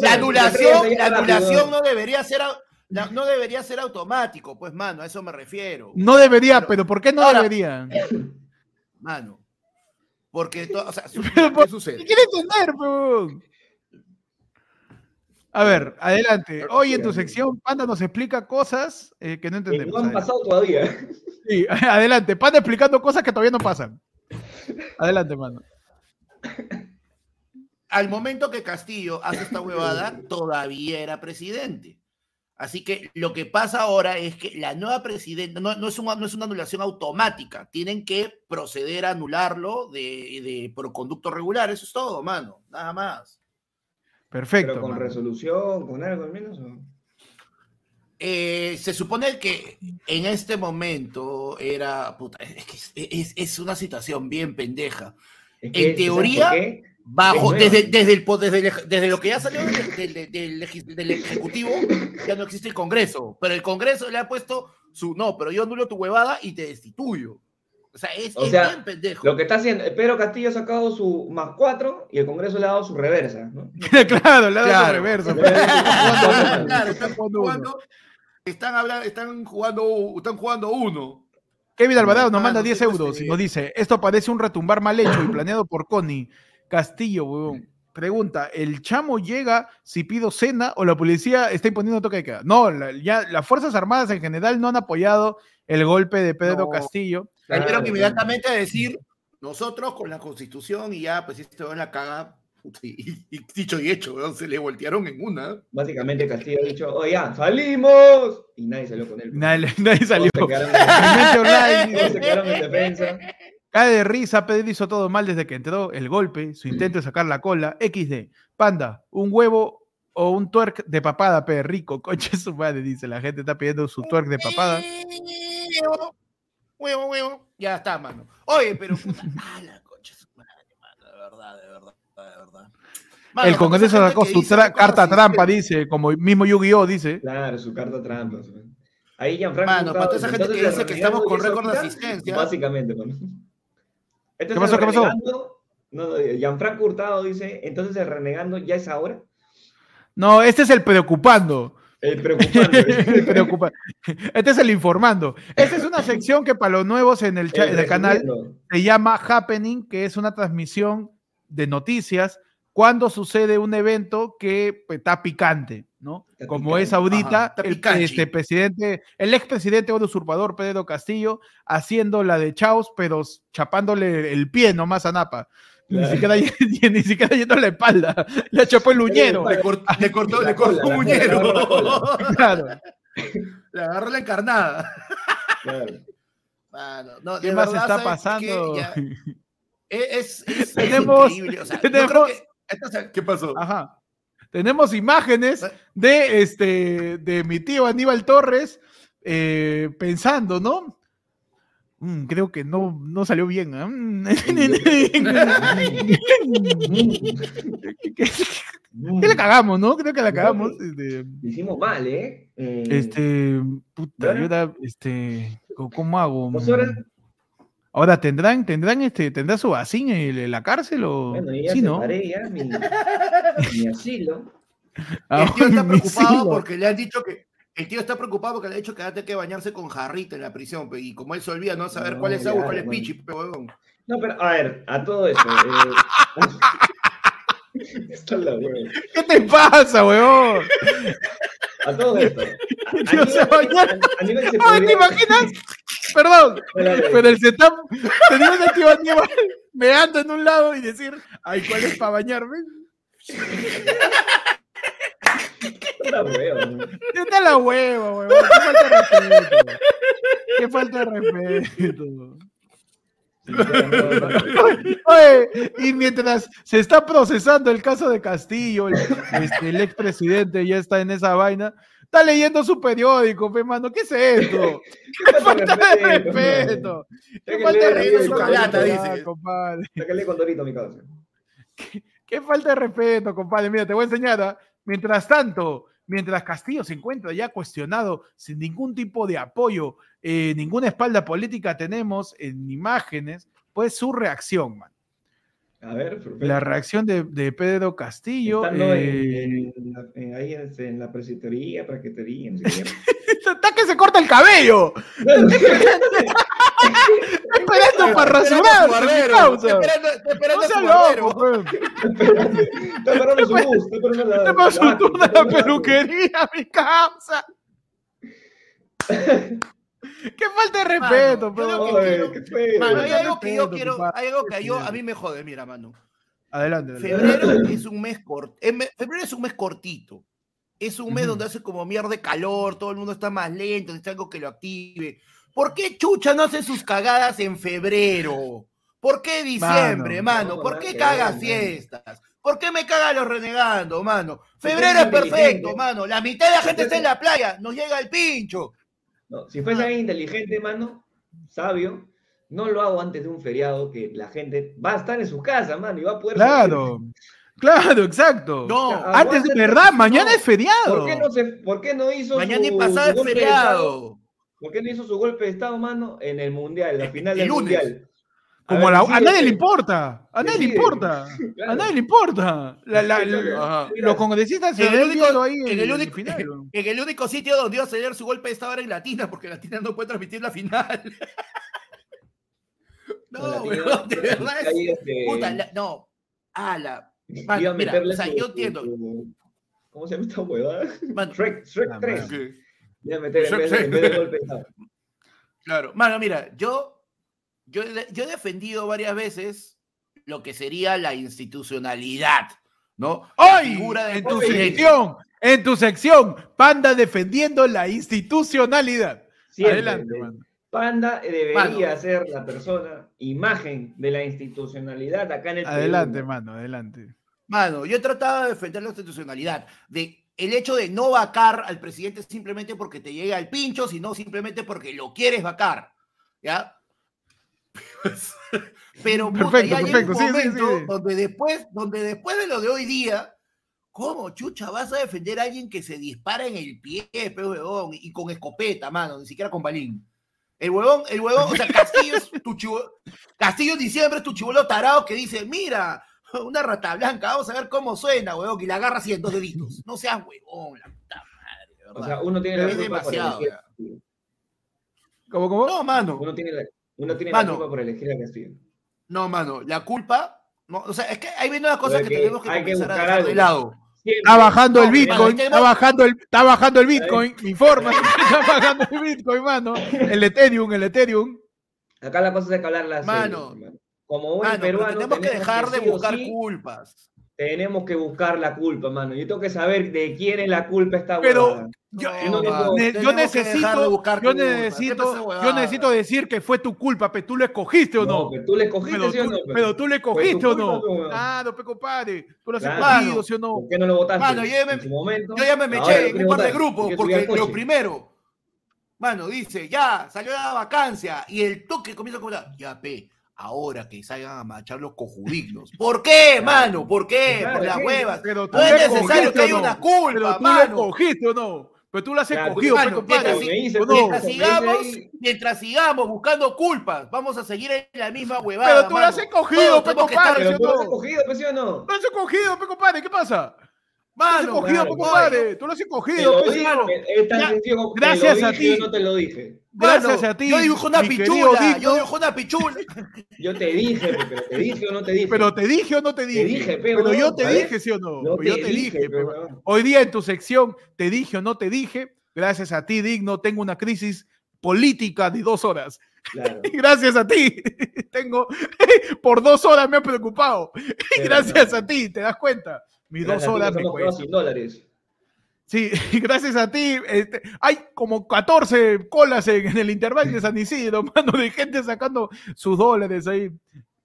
La anulación, la anulación no debería ser no debería ser automático, pues, mano, a eso me refiero. No debería, pero, ¿por qué no debería? Mano, porque, o sea, ¿qué sucede? ¿Qué quiere entender, pues? A ver, adelante. Hoy en tu sección, Panda nos explica cosas eh, que no entendemos. no han pasado todavía. Sí, adelante. Panda explicando cosas que todavía no pasan. Adelante, mano. Al momento que Castillo hace esta huevada, todavía era presidente. Así que lo que pasa ahora es que la nueva presidenta no, es, una, no es una anulación automática, tienen que proceder a anularlo de, por conducto regular, eso es todo, mano, nada más. Perfecto. con resolución, con algo al menos. Eh, se supone que en este momento era. es, es, una situación bien pendeja. en teoría, bajo, desde, desde, el, desde, desde, lo que ya salió del, del, Ejecutivo, ya no existe el Congreso. Pero el Congreso le ha puesto su. No, pero yo anulo tu huevada y te destituyo. O sea, es, bien pendejo. Lo que está haciendo, Pedro Castillo ha sacado su más cuatro y el Congreso le ha dado su reversa, ¿no? claro, le ha dado su reversa. claro, están jugando, están, hablando, están, jugando, están jugando uno. Kevin Alvarado nos manda 10 euros y nos dice, esto parece un retumbar mal hecho y planeado por Connie. Castillo, weón. Pregunta, ¿el chamo llega si pido cena o la policía está imponiendo toque de queda? No, ya las Fuerzas Armadas en general no han apoyado el golpe de Pedro Castillo. Salieron inmediatamente a decir, nosotros con la constitución y ya, pues esto es la caga, y, dicho y hecho, se le voltearon en una. Básicamente Castillo ha dicho, oye, ya, salimos. Y nadie salió con él. Nadie, nadie salió. se quedaron, se quedaron en defensa. Cae de risa, Pedro hizo todo mal desde que entró el golpe, su intento de sacar la cola. XD, panda, un huevo o un twerk de papada, pe, rico. Concha su madre, dice. La gente está pidiendo su twerk de papada. Huevo, huevo, huevo. Ya está, mano. Oye, pero puta, la concha su madre, mano. De verdad, de verdad el Congreso sacó su carta trampa, dice, como mismo Yu-Gi-Oh! dice. Claro, su carta trampa. Ahí Gianfranco. Mano, para toda esa gente que dice que estamos con récord de asistencia. Básicamente, mano. ¿Qué pasó? ¿Qué pasó? No, Gianfranco Hurtado dice, entonces el renegando ya es ahora. No, este es el preocupando. El preocupando. Este es el informando. Esta es una sección que para los nuevos en el, en el canal se llama Happening, que es una transmisión de noticias cuando sucede un evento que pues, está picante, ¿no? Como es ahorita el este, presidente, el expresidente o el usurpador Pedro Castillo haciendo la de Chaos, pero chapándole el pie nomás a Napa. Ni, siquiera, ni siquiera yendo la espalda, le chapó el uñero. Le, cortó, le cortó, le cortó un uñero. Claro. Le agarró la encarnada. Claro. ¿Qué más está pasando? Es, es, Tenemos- increíble. O sea, tenemos- yo creo que. entonces, ¿Qué pasó? Ajá. Tenemos imágenes de este de mi tío Aníbal Torres eh, pensando, ¿no? Mm, creo que no, no salió bien. Mm. ¿Qué, le cagamos, no? Creo que la cagamos. Este, Lo hicimos mal, ¿eh? Eh, este, puta, ahora? yo ahora, este, ¿cómo- ¿cómo hago? Pues ahora- Ahora tendrán, tendrán, este, tendrá su vacín en, en la cárcel o Bueno, ya sí, ¿no? ya mi, mi asilo. Ah, El tío está preocupado porque le han dicho que. El tío está preocupado porque le han dicho que va a tener que bañarse con jarrita en la prisión. pe, Y como él se olvida, no saber No, cuál es agua, cuál es pichi, pe, huevón. No, pero a ver, a todo eso. Eh... Esta es la hueva. ¿Qué te pasa, weón? A todo esto. A, Dios, se nivel, baña- a- a nivel se Ay, ¿te imaginas? Perdón, pero el setup, teníamos a tío Aníbal meando en un lado y decir, ay, ¿cuál es para bañarme? esta hueva, ¿no? Está la hueva, weón. Qué falta de respeto. Qué falta de respeto. Oye, y mientras se está procesando el caso de Castillo, el, este, el expresidente ya está en esa vaina, está leyendo su periódico, pe, mano. ¿Qué es esto? ¡Qué falta de respeto! ¡Qué que falta de respeto! calata, dice. compadre! Con Dorito, mi causa. ¡Qué falta de respeto, compadre! Mira, te voy a enseñar. ¿ah? Mientras tanto, mientras Castillo se encuentra ya cuestionado, sin ningún tipo de apoyo, eh, ninguna espalda política tenemos en imágenes, pues su reacción, man. A ver, perfecto. La reacción de, de Pedro Castillo. Eh, en, en la- en- ahí en, la presitería, praquetería, qué. ¡Está que se corta el cabello! ¡Está esperando para! Está esperando, esperando ¡No a su barbero. Está esperando su bus, esperando la. ¡Está para su turno en la- peluquería, mi causa! ¡Qué falta de respeto, Mano, pero! que quiero-. Mano, hay algo que yo quiero, hay algo que yo, a mí me jode, mira, mano. Adelante. adelante. Febrero es un mes corto. Febrero es un mes cortito. Es un mes Ujú. donde hace como mierda de calor, todo el mundo está más lento, necesita algo que lo active. ¿Por qué Chucha no hace sus cagadas en febrero? ¿Por qué diciembre, Mano, mano? no, ¿Por qué cagas fiestas? ¿Por qué me cagan los renegando, mano? Febrero es es perfecto, mano. La mitad de la gente está en la playa, nos llega el pincho. No, si fuese alguien inteligente, mano, sabio, no lo hago antes de un feriado que la gente va a estar en sus casas, mano, y va a poder. Claro, claro, exacto. No, Ah, Antes de verdad, mañana no. es feriado. ¿Por qué no, se, ¿Por qué no hizo mañana y su, pasado su es feriado. ¿Por qué no hizo su golpe de estado, mano, en el mundial, la final el del lunes. mundial? Como ver, la- a nadie le importa. A nadie le importa. A nadie le importa. La- la- la- los congresistas se En el único- ahí en el único- final. En el único sitio donde iba a salir su golpe de estado era en Latina, porque Latina no puede transmitir la final. No, la weón, de verdad es- Puta, la- no. A Mano, mira, o sea, su- yo entiendo. su- ¿Cómo se llama esta huevada? Shrek, Shrek Ah, 3. mano. Iba a meter en Shrek vez, de, en 3. vez de golpe de estado. claro. Mano, mira, yo, yo, he- yo he defendido varias veces lo que sería la institucionalidad, ¿no? Del En tu sección, en tu sección, Panda defendiendo la institucionalidad. Siempre, Adelante, de- mano. Panda debería Mano. ser la persona, imagen de la institucionalidad acá en el Adelante, ¿no? mano, adelante. Mano, yo he tratado de defender la institucionalidad, de el hecho de no vacar al presidente simplemente porque te llega el pincho, sino simplemente porque lo quieres vacar, ¿ya? Pero puta, Perfecto, ya llega un perfecto, sí, sí, momento sí. donde después, donde después de lo de hoy día, ¿cómo chucha vas a defender a alguien que se dispara en el pie, pe huevón, y con escopeta, mano, ni siquiera con balín? El huevón, el huevón, o sea, Castillo es tu chivo, Castillo en diciembre es tu chivolo tarado que dice, mira, una rata blanca, vamos a ver cómo suena, huevón, y la agarra así en dos deditos. No seas huevón, la puta madre, de O verdad. sea, uno tiene la Es culpa por demasiado, elegir a Castillo. ¿Cómo, cómo? no, mano, Uno tiene la, uno tiene Mano. la culpa por elegir a Castillo. no, mano, la culpa, no, o sea, es que hay viene una cosa Pero que, que tenemos que hay que a buscar dejar algo. de lado. Siempre- Está bajando el mano, Bitcoin, está bajando el, está bajando el Bitcoin, me informa, está bajando el Bitcoin, mano. El Ethereum, el Ethereum. Acá la cosa es que hablar las Mano. Como buen Mano, pero peruano. tenemos que dejar de sí buscar sí- culpas. tenemos que buscar la culpa, mano. Yo tengo que saber de quién es la culpa esta Pero yo, yo, necesito, yo necesito, yo necesito decir que fue tu culpa, pero tú lo escogiste o no. pero tú le escogiste, ¿sí o no? Pero tú le escogiste o no. Claro, pe compadre. Tú lo has escogido, ¿sí o no? ¿Por qué no lo votaste? Mano, yo, me, momento? yo ya me eché en un par de grupos, porque lo primero, mano, dice, ya, salió la vacancia, y el toque comienza a comentar, ya, pe, ahora que salgan a marchar los cojudignos. ¿Por qué, mano? ¿Por qué? Por las huevas. Pero no es necesario que haya una culpa, pero tú mano. cogiste o no. Pero tú lo has escogido, mano, mientras, mientras, sigamos, mientras sigamos buscando culpas, vamos a seguir en la misma huevada. Pero tú lo has escogido, pe compadre. Pero tú lo has escogido, pe, ¿sí o no? Tú lo has escogido, pe compadre, ¿qué pasa? Mano, tú lo has escogido, compadre. Tú lo has escogido, Gracias a ti. Yo no te lo dije. Gracias a ti. Yo dibujo una pichula. Yo dibujo una pichula. Yo te dije, pero te dije o no te dije. Pero te dije o no te dije. Te dije, pero, yo te dije, ¿sí o no? yo te dije. Hoy día en tu sección, te dije o no te dije. Gracias a ti, Digno, tengo una crisis política de dos horas. Gracias a ti. Tengo, por dos horas me he preocupado. Gracias a ti, ¿te das cuenta? Mis dos horas me dólares. Sí, gracias a ti. Este, hay como 14 colas en, el intervalo de San Isidro, mano, de gente sacando sus dólares ahí.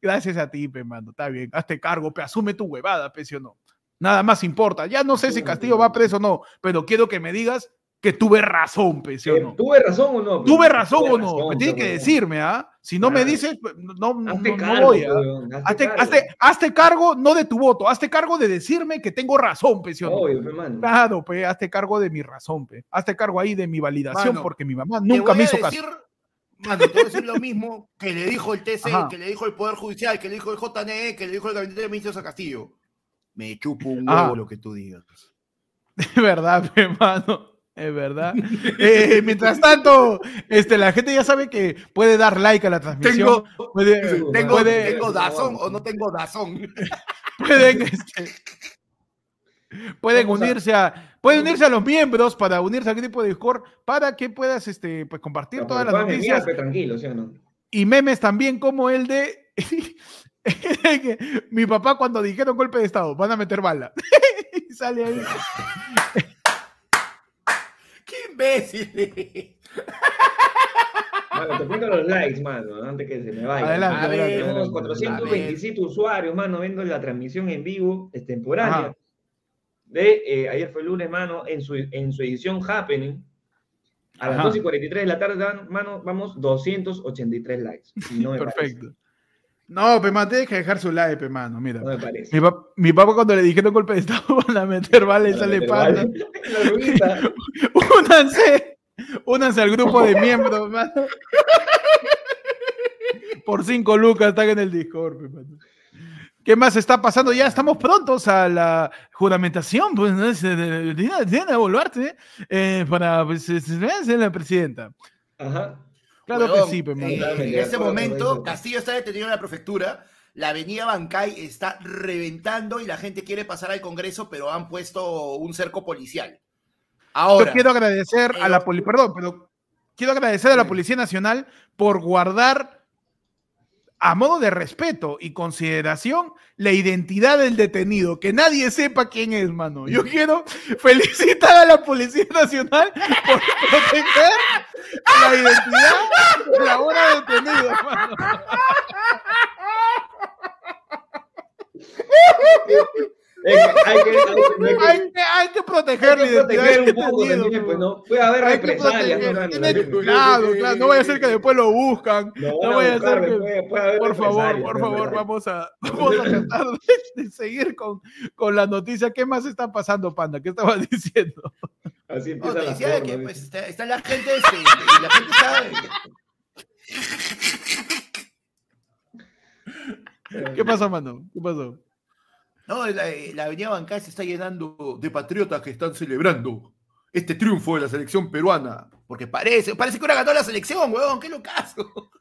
Gracias a ti, pe, mano. Está bien. Hazte cargo, pe, asume tu huevada, pe, o no. Nada más importa. Ya no sé si Castillo va preso o no, pero quiero que me digas que tuve razón, pe, o no? ¿Tuve razón o no? ¿Tuve razón o no? me tienes que decirme, ¿ah? Si no me dices, pues, no, no, no voy. ¿ah? Hazte, hazte, hazte, cargo, no de tu voto, hazte cargo de decirme que tengo razón, pe, no? Obvio, hermano. Claro, pe, hazte cargo de mi razón, pe. Hazte cargo ahí de mi validación, porque mi mamá nunca me hizo decir... caso. Mano, te voy a decir lo mismo que le dijo el TC, que le dijo el Poder Judicial, que le dijo el JNE, que le dijo el Gabinete de Ministros a Castillo. Me chupo un huevo lo que tú digas. De verdad, hermano. Es verdad. Eh, mientras tanto, este, la gente ya sabe que puede dar like a la transmisión. Tengo, puede, tengo, tengo Dazón o no tengo Dazón. Pueden, este, pueden unirse a, pueden unirse a los miembros para unirse al grupo de Discord para que puedas este, pues, compartir todas las noticias. tranquilo, ¿sí o no? Y memes también como el de mi papá cuando dijeron golpe de estado, van a meter bala. y sale ahí imbécil! Mano, te cuento los likes, mano, antes que se me vaya. Adelante, a ver, tenemos 427 usuarios, mano, viendo la transmisión en vivo, extemporánea. De, eh, ayer fue el lunes, mano, en su, en su edición Happening. A las 2 y 43 de la tarde, mano, vamos 283 likes. Perfecto. No, pe, man, tienes que dejar su like, pe, mano. Mira. No me parece. Mi, papá, mi papá cuando le dijeron golpe de estado van a meter vale y sale pata. únanse, únanse al grupo de miembros, mano. Por cinco lucas están en el Discord, pe, mano. ¿Qué más está pasando? Ya estamos prontos a la juramentación, pues, ¿no? de, de, Boluarte, eh, para pues, ser la presidenta. Ajá. Claro que sí, pero eh, En este momento, Castillo está detenido en la prefectura. La avenida Bancay está reventando y la gente quiere pasar al Congreso, pero han puesto un cerco policial. Ahora. Yo quiero agradecer a la policía, perdón, pero quiero agradecer a la Policía Nacional por guardar a modo de respeto y consideración la identidad del detenido, que nadie sepa quién es, mano. Yo quiero felicitar a la Policía Nacional por proteger la identidad de la hora detenido, mano. hay, que, hay, que, hay, que, proteger, hay que proteger un poco también, pues, ¿no? Puede haber represalias. ¿no? Claro, claro, no vaya a ser que después lo buscan. No, no vaya a ser que. Puede, por favor, por favor, vamos a, vamos a tratar de, seguir con, con la noticia. ¿Qué más está pasando, Panda? ¿Qué estabas diciendo? Así empieza la decía que pues, está, está, la gente, este, y la gente sabe. ¿Qué pasó, mano? ¿Qué pasó? No, la, avenida Bancay se está llenando de patriotas que están celebrando este triunfo de la selección peruana. Porque parece, parece que ahora ganó la selección, weón, qué locazo.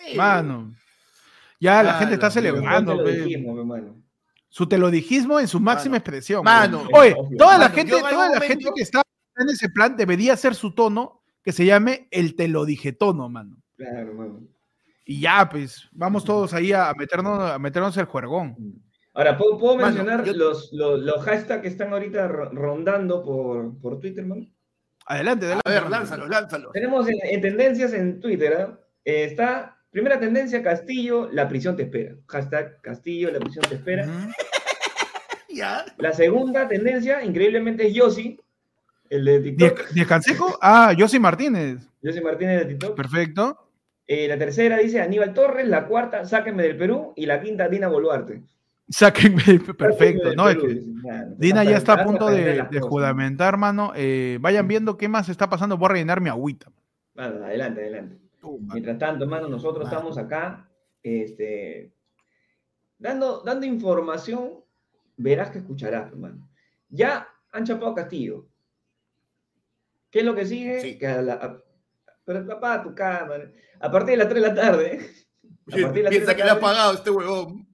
No Mano. Ya la gente está celebrando, Su telodijismo en su máxima expresión. Mano. Oye, toda la gente, toda la gente que está en ese plan debería ser su tono que se llame el telodijetono, mano. Claro, mano. Y ya, pues, vamos todos ahí a meternos, a meternos el juergón. Ahora, ¿puedo, mencionar los, los, hashtags que están ahorita rondando por, por Twitter, man? Adelante, adelante. A ver, lánzalo, lánzalo. Tenemos en, tendencias en Twitter, ¿ah? eh, está, primera tendencia, Castillo, la prisión te espera. Hashtag Castillo, la prisión te espera. ¿Ya? La segunda tendencia, increíblemente, es Yossi, el de TikTok. ¿Descansejo? Ah, Yossi Martínez. Yossi Martínez de TikTok. Perfecto. Eh, la tercera dice Aníbal Torres, la cuarta, sáquenme del Perú, y la quinta, Dina Boluarte. Sáquenme, perfecto. No, Dina ya está a punto de, de juramentar, hermano. Eh, vayan viendo qué más está pasando. Voy a rellenar mi agüita. adelante, adelante. Mientras tanto, hermano, nosotros estamos acá este, dando, dando información. Verás que escucharás, hermano. Ya han chapado Castillo. ¿Qué es lo que sigue? Que a pero papá, tu cámara. A partir de las 3 de la tarde. Piensa que le ha pagado este huevón.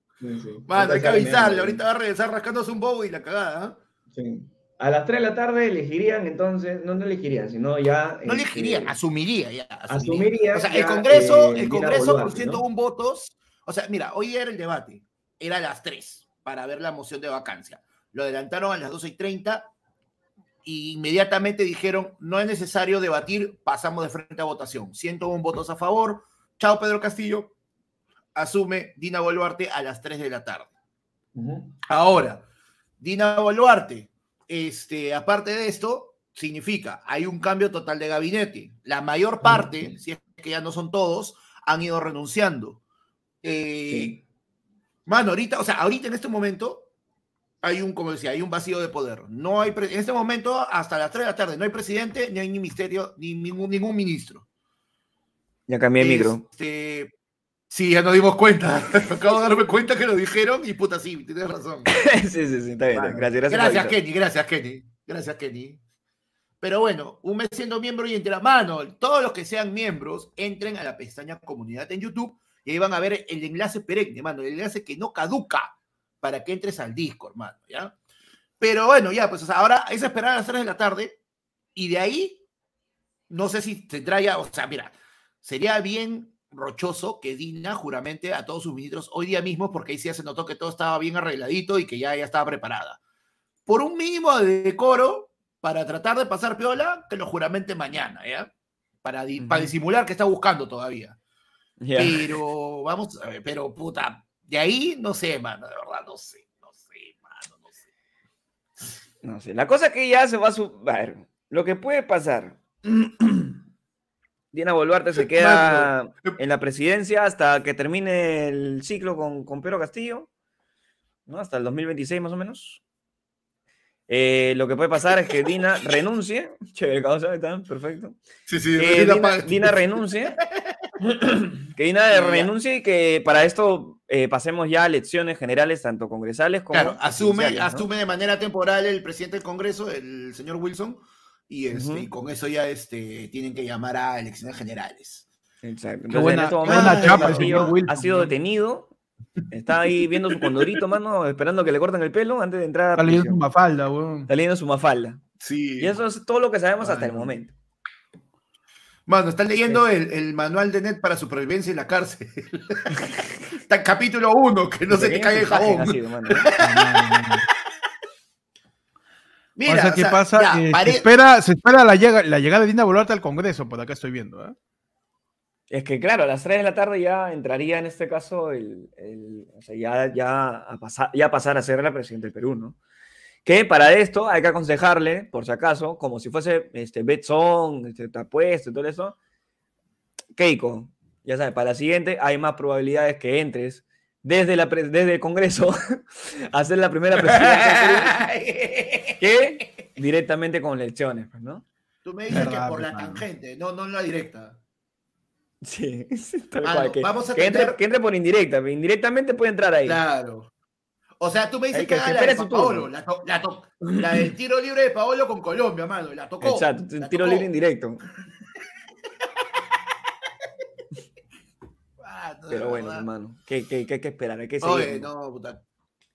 Mano, hay que avisarle, ahorita va a regresar rascándose un bobo y la cagada. ¿ah? Sí. A las 3 de la tarde elegirían entonces, no, no elegirían, sino ya. No este, asumiría ya. Asumiría. o sea, el Congreso, eh, el Congreso por 101 votos. O sea, mira, hoy era el debate, era a las 3 para ver la moción de vacancia. Lo adelantaron a las 12 y 30 y inmediatamente dijeron, no es necesario debatir, pasamos de frente a votación. 101 votos a favor. Chao, Pedro Castillo asume Dina Boluarte a las 3 de la tarde. Ahora, Dina Boluarte, este, aparte de esto, significa, hay un cambio total de gabinete. La mayor parte, si es que ya no son todos, han ido renunciando. Eh, mano, ahorita, o sea, ahorita en este momento hay un, como decía, hay un vacío de poder. No hay, en este momento, hasta las 3 de la tarde, no hay presidente, ni hay ni ministerio, ni ningún, ningún ministro. Ya cambié el micro. Sí, ya nos dimos cuenta. Acabo de darme cuenta que lo dijeron y puta, sí, tienes razón. sí, sí, sí, está bien. gracias, gracias. Gracias, Kenny, gracias, Kenny. Gracias, Kenny. Pero bueno, un mes siendo miembro y entre mano, todos los que sean miembros entren a la pestaña comunidad en YouTube y ahí van a ver el enlace perenne, mano, el enlace que no caduca para que entres al Discord, mano, ¿ya? Pero bueno, ya, pues ahora es esperar a las 3 de la tarde y de ahí, no sé si tendrá ya, o sea, mira, sería bien rochoso que Dina juramente a todos sus ministros hoy día mismo, porque ahí sí ya se notó que todo estaba bien arregladito y que ya, ya estaba preparada. Por un mínimo de decoro, para tratar de pasar piola, que lo juramente mañana, ¿ya? Para, para disimular que está buscando todavía. Pero, vamos a ver, pero puta, de ahí no sé, mano, de verdad, no sé, no sé, mano, no sé. No sé, la cosa que ya se va a... Su... A ver, lo que puede pasar Diana Boluarte se queda en la presidencia hasta que termine el ciclo con, con Pedro Castillo, ¿no? Hasta el 2026 más o menos. Eh, lo que puede pasar es que Dina renuncie. Chévere, causa, está perfecto. Sí, sí, que Dina, renuncie. que Dina renuncie y que para esto eh, pasemos ya a elecciones generales, tanto congresales como. Claro, asume, asume de manera temporal el presidente del Congreso, el señor Wilson, y, este, con eso ya este, tienen que llamar a elecciones generales. Exacto. Entonces, en este momento, ha sido detenido. Está ahí viendo su condorito, mano, esperando que le corten el pelo antes de entrar. Está leyendo su mafalda, weón. Está leyendo su mafalda. Sí. Y eso es todo lo que sabemos hasta el momento. Mano, está leyendo el, el, manual de net para supervivencia en la cárcel. está en capítulo 1, que no se te caiga el jabón. Mira, ¿qué pasa? Eh, se espera, se espera la, llegada, la llegada de Dina Boluarte al Congreso, por acá estoy viendo. ¿eh? Es que, claro, a las 3 de la tarde ya entraría en este caso el, o sea, ya, ya, a pasar, ya pasar a ser la presidenta del Perú, ¿no? Que para esto hay que aconsejarle, por si acaso, como si fuese este, Betson, este, Tapuesto y todo eso, Keiko, ya sabes, para la siguiente hay más probabilidades que entres desde, la, desde el Congreso a ser la primera presidenta que directamente con elecciones, pues, ¿no? Tú me dices que por la tangente, no, no la directa. Sí, tal ah, que, vamos a que, entre, que, entre, por indirecta, indirectamente puede entrar ahí. Claro. O sea, tú me dices que, que la de Paolo, la, la, la, del tiro libre de Paolo con Colombia, mano, la tocó. Exacto, un tiro libre indirecto. Pero bueno, hermano, ¿qué, qué, qué hay que esperar? Hay que seguir. Oye, no, puta.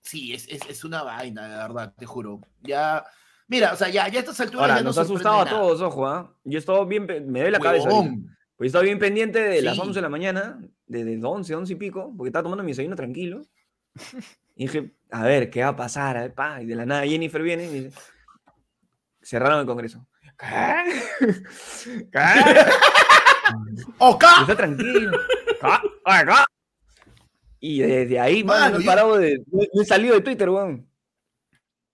Sí, es, es, es, una vaina, de verdad, te juro. Ya. Mira, o sea, ya, ya a estas alturas. Ahora, ya nos ha asustado a todos, ojo, ¿ah? Yo he estado bien. Me doy la cabeza. Pues he estado bien pendiente de las 11 de la mañana, desde 11, 11 y pico, porque estaba tomando mi desayuno tranquilo. Y dije, a ver, ¿qué va a pasar? A ver, pa, y de la nada Jennifer viene y dice, cerraron el Congreso. ¿Qué? ¿Qué? Y Está tranquilo. Y desde ahí, mano, Mano, no he parado de. No he salido de Twitter, weón.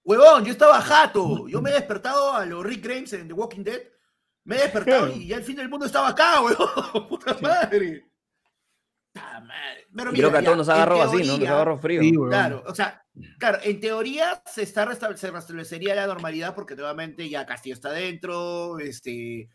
Huevón, yo estaba jato. Yo me he despertado a los Rick Grimes en The Walking Dead. Me he despertado y ya el fin del mundo estaba acá, huevón. Puta madre. Puta madre. Pero mira, creo que a todos nos agarró así, ¿no? Nos agarró frío. Sí, weón. Claro, o sea, claro, en teoría se está se restablecería la normalidad porque nuevamente ya Castillo está dentro, este,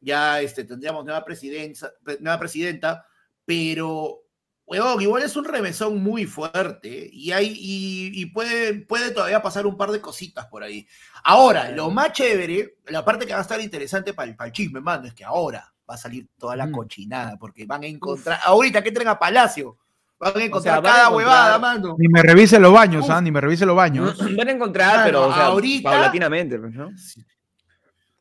ya este, tendríamos nueva presidencia, nueva presidenta, pero huevón, igual es un remesón muy fuerte y hay y, y puede, puede todavía pasar un par de cositas por ahí. Ahora, lo más chévere, la parte que va a estar interesante para el, para el chisme, mano, es que ahora va a salir toda la Mm. cochinada porque van a encontrar, ahorita que entren a Palacio, van a encontrar cada encontrar- huevada, mano. Ni me revise los baños. ¿ah? Ni me revise los baños. Van a encontrar, Mano, pero o sea, ahorita- paulatinamente, pues, ¿no?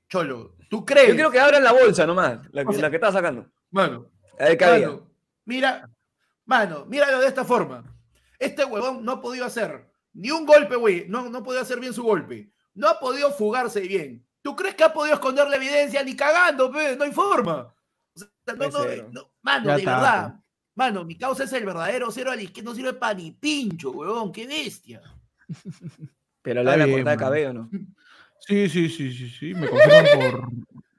Cholo, ¿tú crees? Yo quiero que abran la bolsa nomás, la, que- O sea- la que estaba sacando. Mano, A ver mano, mira, mano, míralo de esta forma. Este huevón no ha podido hacer ni un golpe, güey. No, no ha podido hacer bien su golpe. No ha podido fugarse bien. ¿Tú crees que ha podido esconder la evidencia? Ni cagando, pe, no hay forma. O sea, no, no, no, mano, Ya de está, verdad. Mano, mi causa es el verdadero cero al izquierdo, no sirve para ni pincho, huevón, qué bestia. Pero la la portada de cabello, ¿no? Sí, sí, sí, sí, sí. Me confirman por,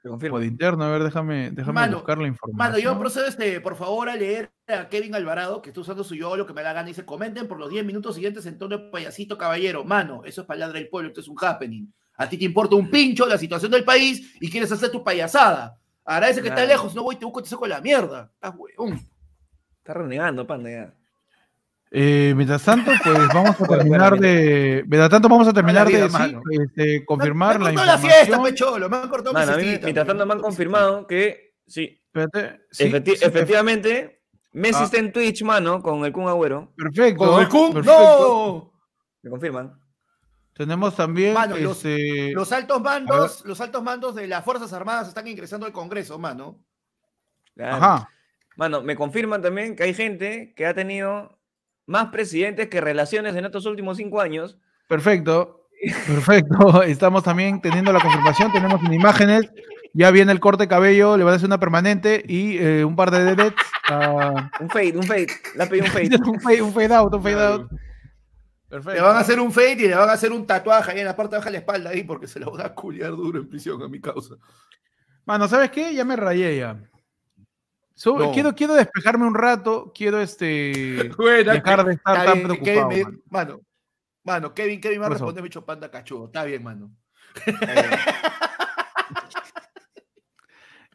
Te confirmo. por interno. A ver, déjame, déjame Mano, buscar la información. Mano, yo procedo, este, por favor, a leer a Kevin Alvarado, que está usando su yo, lo que me da gana. Dice, comenten por los 10 minutos siguientes en tono de payasito caballero. Mano, eso es palabra del pueblo, esto es un happening. A ti te importa un pincho la situación del país y quieres hacer tu payasada. Agradece que está Claro. lejos, no voy, te busco, te saco la mierda. Estás huevón. Está renegando, panda, ya. Eh, mientras tanto, pues vamos a terminar de. Mientras tanto, vamos a terminar vida, de sí, este, confirmar me, la información. la fiesta, pecholo, me han cortado mi Mano, mientras tanto me han confirmado que sí, Espérate, sí, efecti- sí, efectivamente, Messi Ah. está en Twitch, mano, con el Kun Agüero. Perfecto. ¿Con el Kun? perfecto. ¡No! Me confirman. Tenemos también. Mano, los- este, Los altos mandos, los altos mandos de las Fuerzas Armadas están ingresando al Congreso, mano. Claro. Ajá. Mano, me confirman también que hay gente que ha tenido más presidentes que relaciones en estos últimos cinco años. Perfecto. Perfecto. Estamos también teniendo la confirmación. Tenemos en imágenes. Ya viene el corte de cabello. Le van a hacer una permanente y eh, un par de deadets. ah, Un fade, un fade. Le ha pedido un fade. un, fade, un fade out, un fade out. Perfecto. Le van a hacer un fade y le van a hacer un tatuaje ahí en la parte baja de la espalda ahí porque se lo van a culiar duro en prisión a mi causa. Mano, ¿sabes qué? Ya me rayé ya. So- No. quiero, quiero despejarme un rato. Quiero este. Bueno, dejar de estar tan bien, preocupado. Kevin, mano. mano, mano, Kevin, Kevin va a responder bicho panda cachudo. Está bien, mano.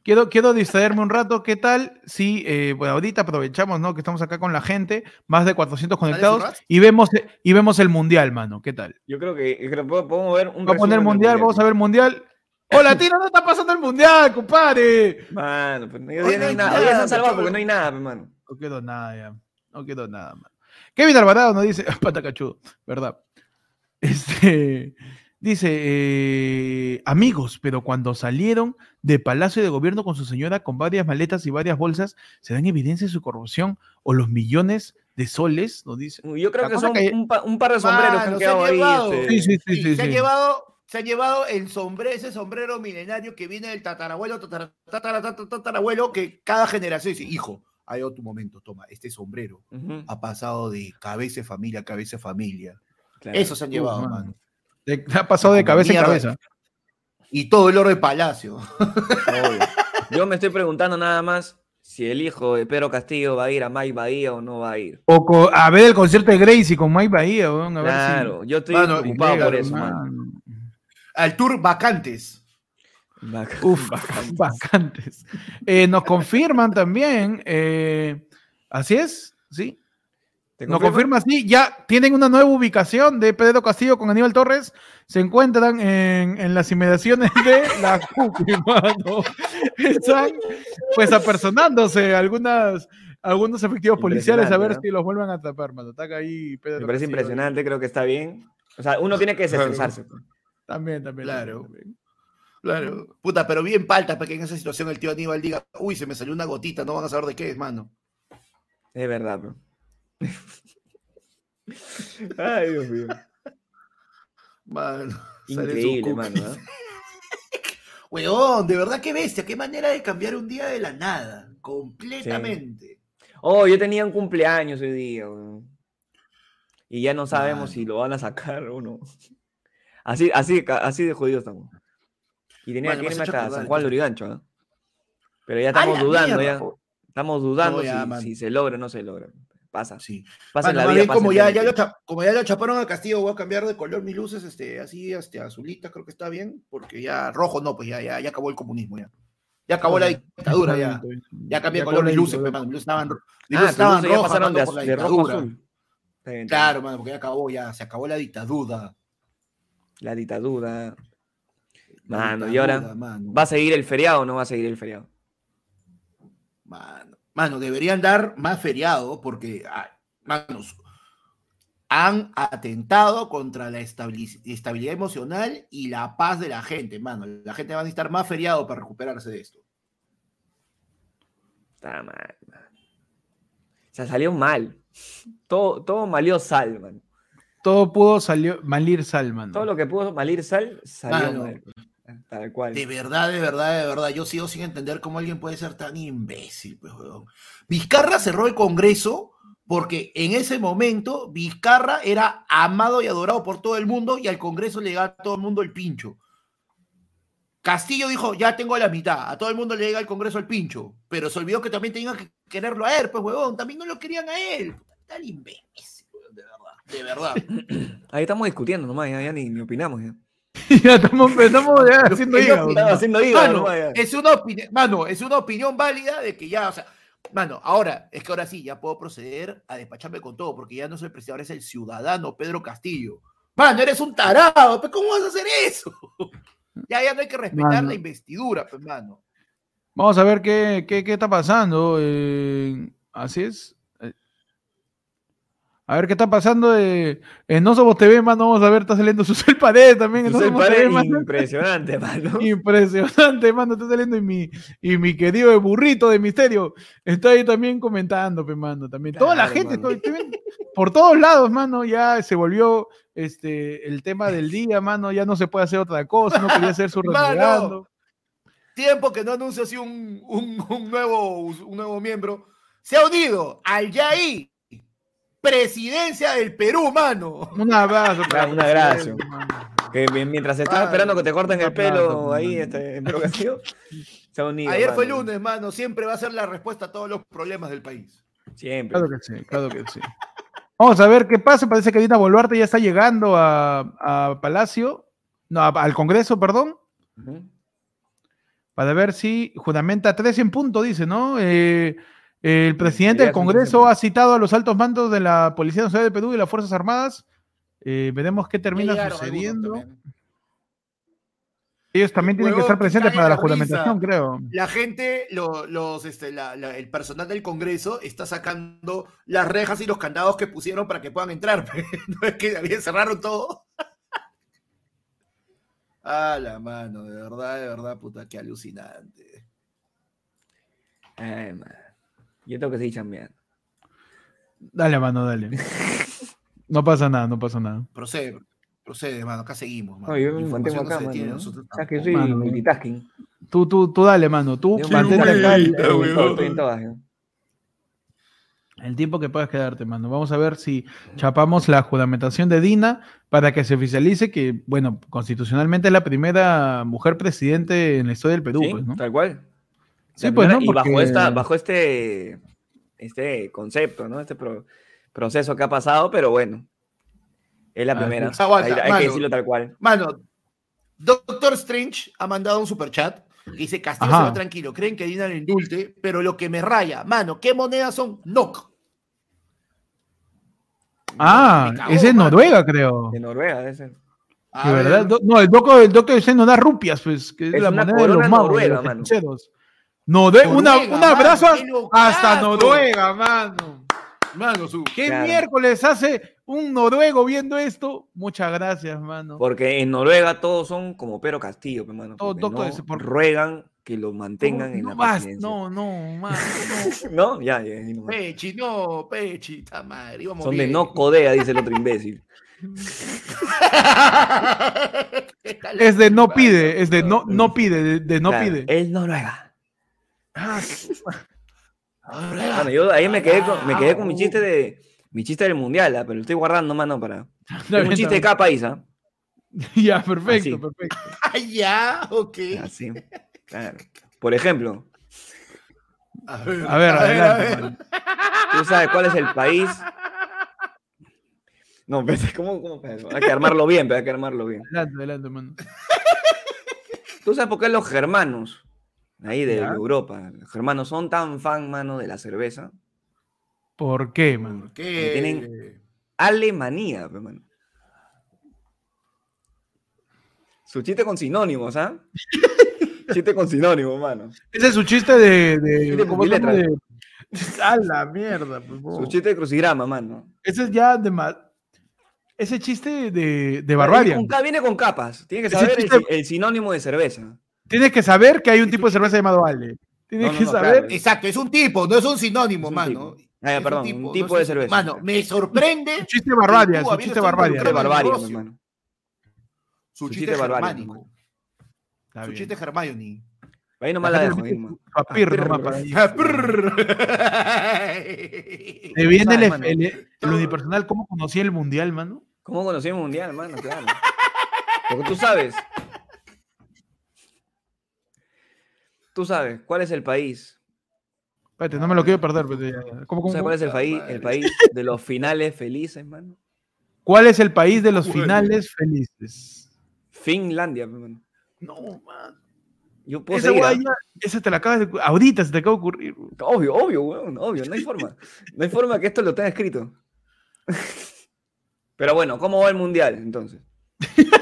Quiero, quiero distraerme un rato. ¿Qué tal? Si, eh, bueno, ahorita aprovechamos, ¿no? Que estamos acá con la gente, más de 400 conectados, y vemos, y vemos el mundial, mano. ¿Qué tal? Yo creo que, creo que podemos ver un Vamos a poner mundial, vamos a ver mundial. ¡Hola, Tino! ¡No está pasando el mundial, compadre! Mano, pues, hoy Hoy día no no hay nada. Hoy ya se nada, han salvado cholo. porque no hay nada, pues, mano. No quedó nada ya. No quedó nada, mano. Kevin Alvarado nos dice, pata cachudo, ¿verdad? Este, dice, eh, amigos, pero cuando salieron de Palacio de Gobierno con su señora con varias maletas y varias bolsas, ¿se dan evidencia de su corrupción o los millones de soles? Nos dice. Yo creo La que son que- un, pa- un par de sombreros que han quedado ahí. llevado. este, Sí, sí, sí, Sí, sí. se, han sí. llevado, se han llevado el sombrero, ese sombrero milenario que viene del tatarabuelo, tatara- tatara- tatara- tatarabuelo, que cada generación dice, hijo, hay otro momento, toma, este sombrero ha pasado de cabeza de familia a cabeza de familia. claro. Eso se han llevado, mano. De- ha pasado de cabeza en cabeza. Y todo el oro de palacio. Obvio. Yo me estoy preguntando nada más si el hijo de Pedro Castillo va a ir a Mike Bahía o no va a ir. O a ver el concierto de Gracie con Mike Bahía, weón, a ver si- Claro, yo estoy Mano, preocupado por Claro, eso, mano. mano. Al tour vacantes. Uf, vacantes. Eh, nos confirman también, eh, así es, sí. ¿Te Nos confirma? sí, ya tienen una nueva ubicación de Pedro Castillo con Aníbal Torres. Se encuentran en, en las inmediaciones de la CUPI, mano. Están pues apersonándose algunas, algunos efectivos policiales a ver si los vuelven a atrapar, mano. Está ahí Pedro Me parece Castillo. impresionante, creo que está bien. O sea, uno tiene que desestresarse. Pues. También, también. Claro. también, también. Claro. Puta, pero bien palta para que en esa situación el tío Aníbal diga, uy, se me salió una gotita, no van a saber de qué es, mano. Es verdad, bro. Ay, Dios mío. Mano, Increíble, mano. ¿eh? Weón, de verdad qué bestia, qué manera de cambiar un día de la nada, completamente. Oh, yo tenía un cumpleaños hoy día, weón. Y ya no sabemos si lo van a sacar o no. Así, así, así de jodidos estamos. Y tenía Bueno, que irme hasta San Juan entonces. Lurigancho, ¿ah? Pero ya ¡A estamos dudando, mierda, ya. po! Estamos dudando No, ya, si, se logra o no se logra. Pasa. Sí. Pasa en Mano, la vida. bien, pasa como ya, ya lo como ya lo chaparon al castillo, voy a cambiar de color mis luces, este, así, este, azulitas, creo que está bien, porque ya rojo no, pues ya, ya, ya acabó el comunismo ya. Ya acabó la dictadura ya. Ya cambié de color mis luces, pues, mano, mis luces estaban, mis Ah, luces tus estaban luces ya rojas, pasaron mano, de, por la de rojo a azul. Claro, mano, porque ya acabó, ya se acabó la dictadura. La dictadura. Mano, y ahora, mano. ¿Va a seguir el feriado o no va a seguir el feriado? Mano, mano, deberían dar más feriado porque, manos, han atentado contra la estabili- estabilidad emocional y la paz de la gente, mano. La gente va a necesitar más feriado para recuperarse de esto. Está mal, man. O sea, salió mal. Todo, todo malió sal, man. Todo pudo salió, malir sal, mano. Todo lo que pudo malir sal, salió Mano. mal. Tal cual. De verdad, de verdad, de verdad. Yo sigo sin entender cómo alguien puede ser tan imbécil, pues, weón. Vizcarra cerró el Congreso porque en ese momento Vizcarra era amado y adorado por todo el mundo y al Congreso le llegaba a todo el mundo el pincho. Castillo dijo, ya tengo la mitad, a todo el mundo le llega al Congreso el pincho, pero se olvidó que también tenían que quererlo a él, pues, huevón, también no lo querían a él. Tal imbécil, de verdad. Ahí estamos discutiendo nomás, ya, ya ni, ni opinamos. Ya. ya estamos, estamos ya haciendo hígado. haciendo hígado Mano, nomás, ya. es una opinión, mano, es una opinión válida de que ya, o sea, mano, ahora, es que ahora sí, ya puedo proceder a despacharme con todo, porque ya no soy el presidente, ahora es el ciudadano Pedro Castillo. Mano, eres un tarado, pues, ¿cómo vas a hacer eso? ya, ya no hay que respetar Mano. la investidura, pues, mano. Vamos a ver qué, qué, qué está pasando. eh, así es. A ver qué está pasando eh, en No Somos TV, mano. Vamos a ver, está saliendo Susel Pared también. en No TV, mano. impresionante, mano. Impresionante, mano. Está saliendo y mi, y mi querido burrito de misterio está ahí también comentando, pe, mano. También. Toda la gente, mano. estoy- estoy viendo por todos lados, mano, ya se volvió este, el tema del día, mano. Ya no se puede hacer otra cosa. No quería hacer su renegando. Tiempo que no anuncia así un, un, un nuevo, un nuevo miembro. Se ha unido al YAI, presidencia del Perú, mano. Un abrazo. para Un el abrazo. Que mientras estás Mano, esperando que te corten un el pelo ahí, este, en Castillo, se ha unido. Ayer fue mano. lunes, mano. Siempre va a ser la respuesta a todos los problemas del país. Siempre. Claro que sí, claro que sí. Vamos a ver qué pasa. Parece que Dina Boluarte ya está llegando a, a Palacio, no, a- al Congreso, perdón, para ver si juramenta 13 en punto, dice, ¿no? Eh, el presidente del son 13 en Congreso ha citado a los altos mandos de la Policía Nacional de Perú y las Fuerzas Armadas. Eh, veremos qué termina sucediendo. Ellos también tienen que estar presentes para la la juramentación, creo. La gente, lo- los, este, la- la- el personal del Congreso está sacando las rejas y los candados que pusieron para que puedan entrar. no es que habían cerraron todo. Ah, la mano, de verdad, de verdad, puta, qué alucinante. Ay, man. Yo tengo que seguir chambeando. Dale, mano, dale. No pasa nada, no pasa nada. Procede, procede, mano, acá seguimos. Mano. No, yo me mantengo información no acá, se detiene, mano. nosotros O sea, que soy Mano. multitasking. Tú, tú, tú dale, mano. Tú Yo mantente acá el- acá, huevón. estoy- estoy en todas, ¿no? El tiempo que puedas quedarte, mano. Vamos a ver si chapamos la juramentación de Dina para que se oficialice que, bueno, constitucionalmente es la primera mujer presidente en la historia del Perú, Sí, pues, ¿no? Tal cual. Sí, pues, ¿no? Y bajo, esta, bajo este, este concepto, ¿no? Este pro- proceso que ha pasado, pero bueno. Es la primera. aguanta, hay, hay mano. que decirlo tal cual. Mano, Doctor Strange ha mandado un superchat que dice Castillo Ajá. se va tranquilo, creen que Dina le indulte, pero lo que me raya, mano, ¿qué monedas son? NOC. Ah, ese es. Noruega, creo. De Noruega. A De ver, verdad, no, el doctor, el doctor Strange no da rupias, pues, que es, Es la moneda de los de noruega, los mano. Una- Noruega, un abrazo mano, hasta. Noruega, mano. Mano, su. ¿Qué Claro. miércoles hace un noruego viendo esto, muchas gracias, mano. Porque en Noruega todos son como Pedro Castillo, hermano. Todo- porque todo no ese por- ruegan que lo mantengan no, en no la vas- no, no, mano, no. ¿No? Ya, ya, nomás. Pechi, no, Pechi, está madre. íbamos Son de no codea, dice el otro imbécil. Es de no pide, es de no, no pide, de, de no Claro, pide. Es Noruega. Ah, Bueno, yo ahí me quedé con, me quedé con mi chiste de mi chiste del mundial, ah, pero lo estoy guardando, mano, para. Tengo un chiste de cada país, ¿ah? Ya, perfecto, Así. perfecto. Ah, ya, ok. Así. Claro. Por ejemplo, A ver, A ver, a ver, adelante, a ver. mano. ¿tú sabes cuál es el país? No, espérate, ¿cómo, cómo? Hay que armarlo bien, pero hay que armarlo bien. Adelante, adelante, mano. ¿Tú sabes por qué los germanos, ahí de Ya. Europa, los germanos son tan fan, mano, de la cerveza? ¿Por qué, mano? ¿Por qué? tienen- Alemania, pe, mano. Su chiste con sinónimos, ¿ah? chiste con sinónimos, mano. Ese es su chiste de. de Chiste ¿cómo. De- A la mierda, por favor. Su chiste de crucigrama, mano. Ese es ya de más. Ese chiste de, de Viene con, ca- viene con capas. Tiene que saber el, chiste- si- el sinónimo de cerveza. Tienes que saber que hay un tipo de cerveza llamado Ale. Tienes No, no, que no, saber. claro. Exacto, es un tipo, no es un sinónimo, Es un mano. tipo. Ah, perdón, un tipo no de cerveza. Mano, me sorprende Su chiste Barbarian, tú, su chiste negocio. hermano. su Su chiste germánico. Su chiste Hermione. Ahí nomás la dejo. ahí nomás. Papir. Te viene el, mano. el- el unipersonal, ¿cómo conocí el mundial, mano? ¿Cómo conocí el mundial, hermano? Claro. Porque tú sabes. Tú sabes cuál es el país. Espérate, no me lo quiero perder. pero ya, ya. ¿Cómo, ¿Tú cómo, sabes cuál es el país, el país de los finales felices, hermano? ¿Cuál es el país de los finales felices? Finlandia, hermano. No, man. Yo puedo Esa seguir, guay ¿ah? ya- esa te la acabas de. Ahorita se te acaba de ocurrir. Obvio, obvio, weón, obvio, no hay forma. No hay forma que esto lo tenga escrito. Pero bueno, ¿cómo va el mundial entonces?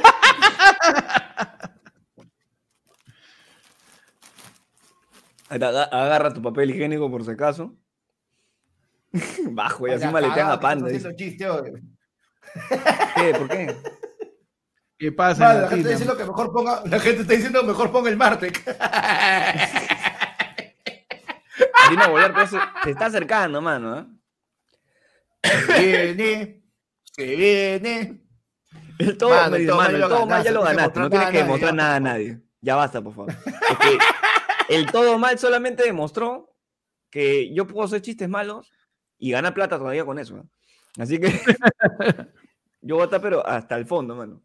Agarra tu papel higiénico por si acaso. Bajo, y así maletean a Panda. dice. Chiste. ¿Qué? ¿Por qué? ¿Qué pasa? La gente está diciendo que mejor ponga, la gente está diciendo mejor ponga el Martec. Dino se, se está acercando, mano. ¿eh? viene, se viene. El todo, Mano, el todo mano, el todo ya ganaste, lo no tienes que ganaste. No tienes mostrar que nada a demostrar nadie, nada a ya, nadie. Ya basta, por favor. Es que el todo mal solamente demostró que yo puedo hacer chistes malos y ganar plata todavía con eso. Así que yo voy a estar, pero hasta el fondo, mano.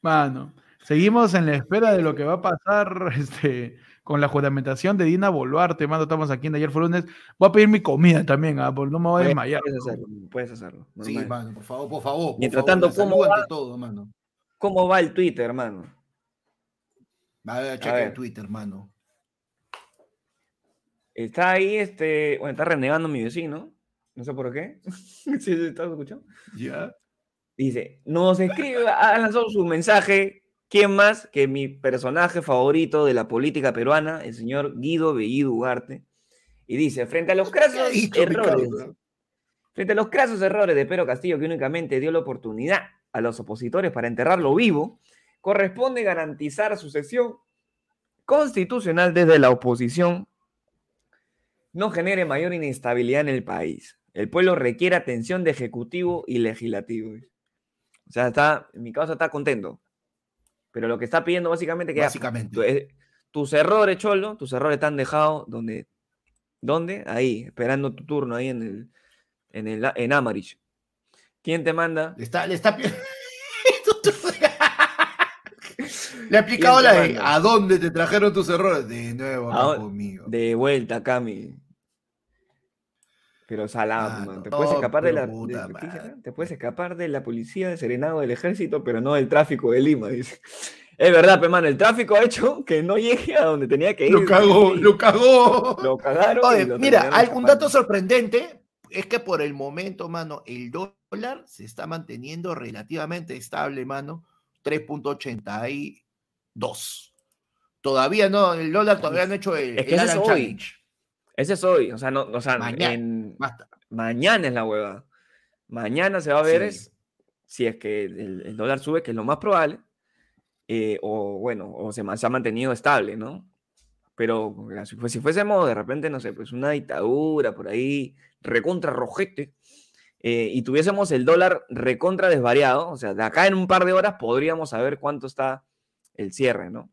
Mano, seguimos en la espera de lo que va a pasar este, con la juramentación de Dina Boluarte, mano. Estamos aquí en Ayer fue lunes. Voy a pedir mi comida también, ah, porque no me voy a desmayar. puedes hacerlo, puedes hacerlo. Sí, normal. mano, por favor, por favor. por Mientras favor, tanto, ¿cómo va? todo, mano. ¿Cómo va el Twitter, hermano? A ver, checa ver. el Twitter, mano. Está ahí, este, bueno, está renegando mi vecino. No sé por qué. ¿Sí, sí, estás escuchando? Ya. Dice, nos escribe, ha lanzado su mensaje. ¿Quién más que mi personaje favorito de la política peruana, el señor Guido Bellido Ugarte? Y dice, frente a los crasos errores, frente a los crasos errores de Pedro Castillo, que únicamente dio la oportunidad a los opositores para enterrarlo vivo, corresponde garantizar sucesión constitucional desde la oposición no genere mayor inestabilidad en el país. El pueblo requiere atención de ejecutivo y legislativo. O sea, está, en mi causa está contento. Pero lo que está pidiendo básicamente que ya, Básicamente. tu- eh, tus errores, Cholo, tus errores están dejados donde, ¿dónde? Ahí, esperando tu turno ahí en el, en el, en Amarich. ¿Quién te manda? Le está, le está. Le ha aplicado ¿Quién te la de? ¿A dónde te trajeron tus errores? De nuevo, ¿A acá conmigo. De vuelta acá, mi. Pero salado, Ah, no, Te puedes escapar de pero la. de-. Te puedes escapar de la policía, del serenado, del ejército, pero no del tráfico de Lima, dice. Es verdad, pe, mano, el tráfico ha hecho que no llegue a donde tenía que ir. Lo cagó, lo cagó. lo cagaron. y Oye, lo mira, algún dato sorprendente es que por el momento, mano, el dólar se está manteniendo relativamente estable, mano. 3.82. Todavía no, el dólar todavía no ha hecho el, Es que el Alan. Challenge. Ese es hoy, o sea, no, o sea, Mañana. en- mañana es la hueva. Mañana se va a ver Sí. es si es que el, el dólar sube, que es lo más probable, eh, o bueno, o se, ha mantenido estable, ¿no? Pero si, fue- si fuésemos de repente, no sé, pues una dictadura por ahí, recontra rojete, eh, y tuviésemos el dólar recontra desvariado, o sea, de acá en un par de horas podríamos saber cuánto está el cierre, ¿no?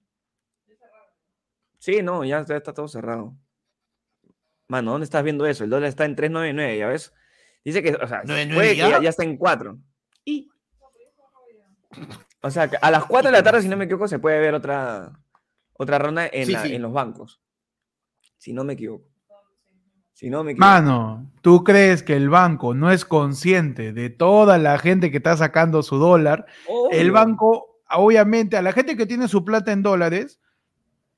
Sí, no, ya está todo cerrado. Mano, ¿dónde estás viendo eso? El dólar está en 3.99, ¿ya ves? Dice que, o sea, 9.9 puede que ya, ya. ya está en 4. Y, o sea, que a las 4 de la tarde, si no me equivoco, se puede ver otra, otra ronda en, Sí, la- sí. en los bancos. Si no me equivoco. Si no me equivoco. Mano, ¿tú crees que el banco no es consciente de toda la gente que está sacando su dólar? El banco, obviamente, a la gente que tiene su plata en dólares,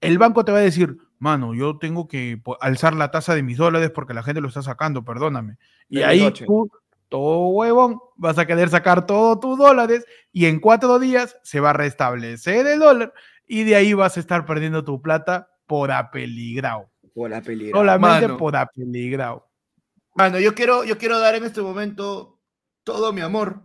el banco te va a decir, mano, yo tengo que alzar la tasa de mis dólares porque la gente lo está sacando, perdóname. Y De ahí noche. tú, todo huevón, vas a querer sacar todos tus dólares y en cuatro días se va a restablecer el dólar y de ahí vas a estar perdiendo tu plata por apeligrado. Por la peligra. Solamente Mano. por apeligrado. Mano, yo quiero, yo quiero dar en este momento todo mi amor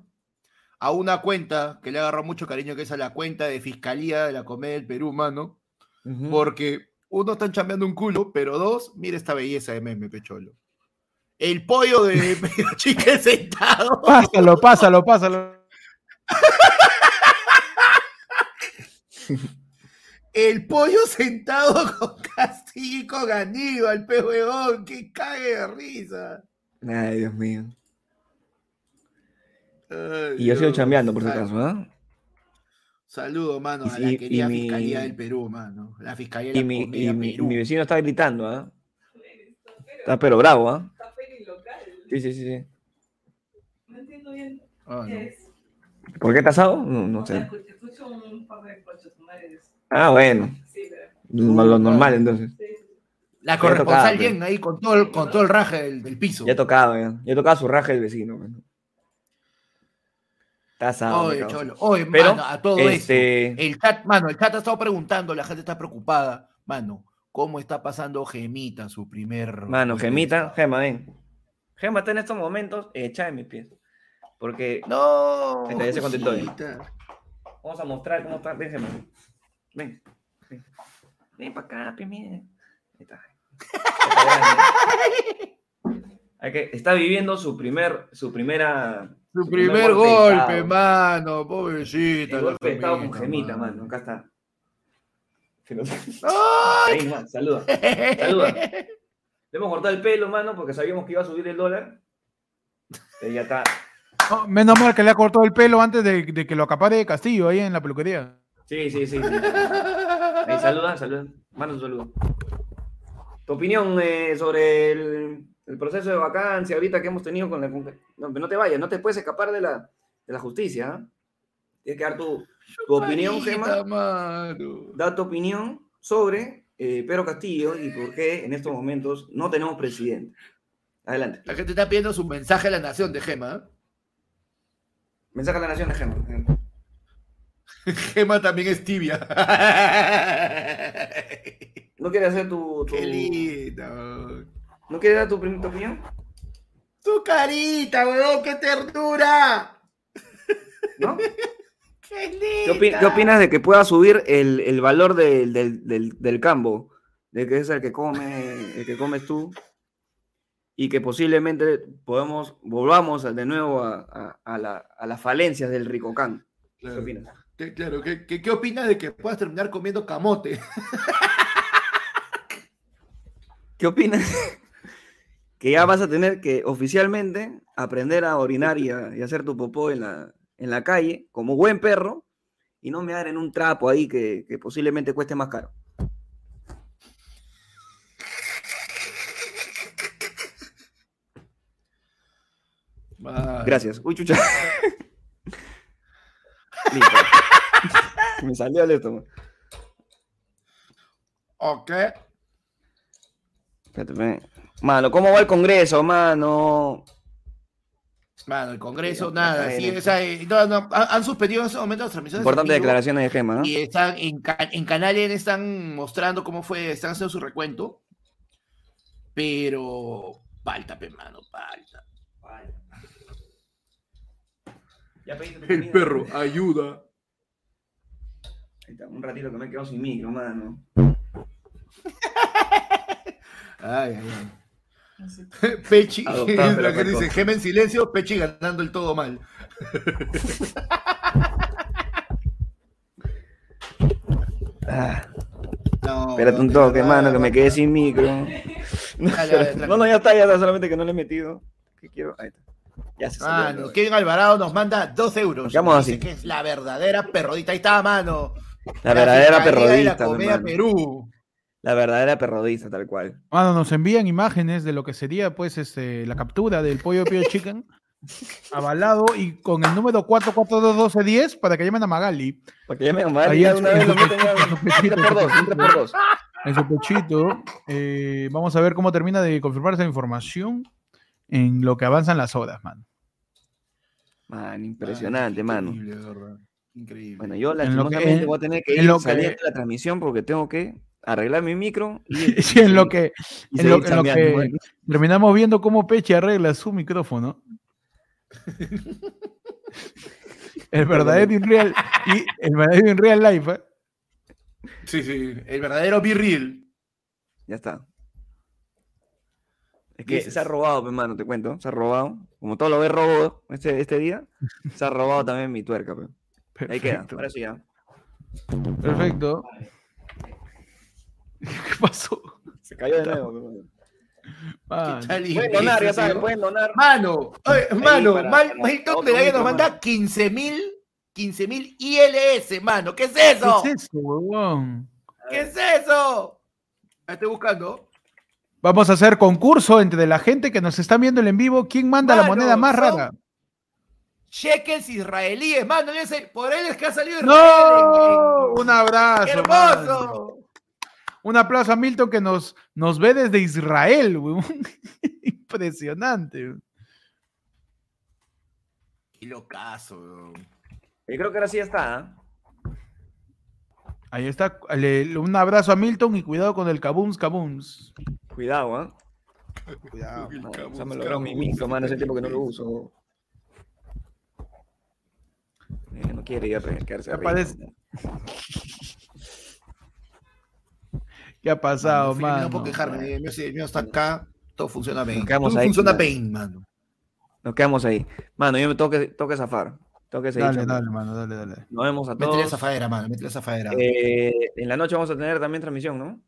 a una cuenta que le agarró mucho cariño, que es a la cuenta de Fiscalía de la Comedia del Perú, mano. Ujú. Porque uno están chambeando un culo, pero dos, mira esta belleza de meme, pecholo. El pollo de chique sentado. Pásalo, pásalo, pásalo. El pollo sentado con Castillo y con Aníbal, pe huevón, que cague de risa. Ay, Dios mío. Ay, Y yo sigo Dios. chambeando, por si acaso, ¿ah? Saludo, mano, Y a sí, la y querida mi- Fiscalía del Perú, mano. La Fiscalía de Y la mi, y mi- y Perú. mi vecino está gritando, ¿ah? Está pero bravo, ¿ah? Sí, sí, sí, sí. No entiendo bien Ah, no. qué es. ¿Por qué casado? No, no O sé. escucho, escucho un par de coches madres. Ah, bueno. Sí, pero. Lo normal, entonces. Sí. La corresponsal tocaba, bien ahí con todo el, con todo el raje del, del piso. Ya tocaba, ya. Ya tocaba su raja el vecino. pues. Está. Oye, cholo, oye, Pero, mano, a todo este-. El chat, mano, el chat ha estado preguntando, la gente está preocupada. Mano, ¿cómo está pasando Gemita su primer. Mano, Gemita? Gema, ven. Gema está en estos momentos echada en mis pies. Porque No. Está, ya se contentó, eh. Vamos a mostrar cómo está. Ven, Gema. Ven. Ven, ven para acá, pe, mira. Ahí está. Está está viviendo su primer, su primera. Su primer primer golpe mano, pobrecita. El golpe de estado con Gemita, mano. Acá está. Pero- ¡Ay! Ahí, man, saluda. Saluda. Le hemos cortado el pelo, mano, porque sabíamos que iba a subir el dólar. Pero ya está. No, menos mal que le ha cortado el pelo antes de, de que lo acapare Castillo ahí en la peluquería. Sí, sí, sí. sí. Ahí, saluda, saluda. Manda un saludo. Tu opinión eh, sobre el, el proceso de vacancia ahorita que hemos tenido con la... No, no te vayas, no te puedes escapar de la, de la justicia. ¿ah? Tienes que dar tu, tu opinión, Gemita, Gema. mano. Da tu opinión sobre eh, Pedro Castillo y por qué en estos momentos no tenemos presidente. Adelante. La gente está pidiendo su mensaje a la nación de Gema. ¿eh? Mensaje a la nación de Gema. Gema también es tibia. ¿No quieres hacer tu... tu- Qué lindo. ¿No quieres dar tu, tu opinión? Tu carita, weón, qué ternura. ¿No? Qué ¿Qué, opi- linda. qué opinas de que pueda subir el, el valor del, del, del, del cambo? De que es el que come, el que comes tú. Y que posiblemente podemos, volvamos de nuevo a, a- a la- a las falencias del Ricocán. ¿Qué Claro, opinas? ¿Qué, claro, ¿qué, qué, qué opinas de que puedas terminar comiendo camote? ¿Qué opinas? que ya vas a tener que oficialmente aprender a orinar y, a, y hacer tu popó en la, en la calle como buen perro y no me en un trapo ahí que, que posiblemente cueste más caro. Gracias. Uy, chucha. Listo. Me salió el esto. man. Ok. Espérate, espérate. Mano, ¿cómo va el Congreso, mano? Mano, el Congreso, Sí, nada. sí, en- o sea, eh, no, no, han, suspendido en ese momento las transmisiones. Importantes declaraciones de Gema, ¿no? Y están en, en Canal N están mostrando cómo fue, están haciendo su recuento. Pero falta, mano, falta. Ya pediste tu El perro, ayuda. Ahí está, un ratito que me he quedado sin micro, mano. Ay, ay, ay. Pechi, la que dice, geme en silencio, Pechi ganando el todo mal. Ah, No, espérate un toque, verdad, mano, que me quedé sin micro. Dale, dale, tranquilo. No, no, ya está, ya está, solamente que no le he metido. ¿Qué quiero? Ahí está. Ya se salió. Mano, Kevin Alvarado nos manda dos euros. Nos quedamos Dice así. que es la verdadera perrodita. Ahí está, mano. La verdadera perrodista, La mano. Perú. La verdadera perrodista, tal cual. Mano, nos envían imágenes de lo que sería, pues, este, la captura del pollo Pio Chicken avalado y con el número 4421210 para que llamen a Magali. Para que ya me mal, Ahí una vez lo meten 3 por 2, un 3 por 2. En su pechito. Eh, vamos a ver cómo termina de confirmar esa información en lo que avanzan las horas, mano. Man, impresionante, mano. Increíble, de verdad. Increíble. Bueno, yo que- en- voy a tener que ir saliendo de la transmisión porque tengo que arreglar mi micro y, Sí, en lo que, y en lo, en que mano. terminamos viendo cómo Peche arregla su micrófono. El verdadero in real, y el verdadero in real life. ¿eh? Sí, sí. El verdadero Be-Real. Ya está. Es que se ha robado, pe, mano, te cuento. Se ha robado. Como todo lo ve robo este, este día, se ha robado también mi tuerca. pe. Ahí queda. Ahora sí ya. Perfecto. ¿Qué pasó? Se cayó de nuevo. pe, mano. Mano, ¿Qué tal, Pueden donar, ya saben, ¿no? pueden donar. Mano, oye, mano, para- Mal- para Milton nos manda 15 mil 15 mil ILS, mano. ¿Qué es eso? ¿Qué es eso, huevón? ¿Qué es eso? La estoy buscando. Vamos a hacer concurso entre la gente que nos está viendo en vivo. ¿Quién manda la moneda más son- rara? Shekels israelíes, mano. ese- por él es que ha salido ¡No! Israel. en- Un abrazo. ¡Qué mano. Un aplauso a Milton que nos, nos ve desde Israel, huevón. Impresionante. Qué locazo, weón. Yo creo que ahora sí ya está. ¿ah? Ahí está. le- un abrazo a Milton y cuidado con el kabooms, kabooms. Cuidado, ¿ah? Cuidado. No, Cabuz, ya me logró mi micro, mano, ese tiempo que no lo uso. Eh, no quiere ya re- quedarse Ya arriba. ¿Qué ha pasado, Mano, mano? No puedo quejarme. El mío, el mío está acá. Todo funciona bien. Nos quedamos Todo ahí, funciona bien, mano. Nos quedamos ahí. Mano, yo me tengo que, tengo que zafar. Tengo que seguir. Dale, dale, mano, dale, dale. Nos vemos a Métele todos. esa faera, mano. Métele esa faera. Eh, en la noche vamos a tener también transmisión, ¿no?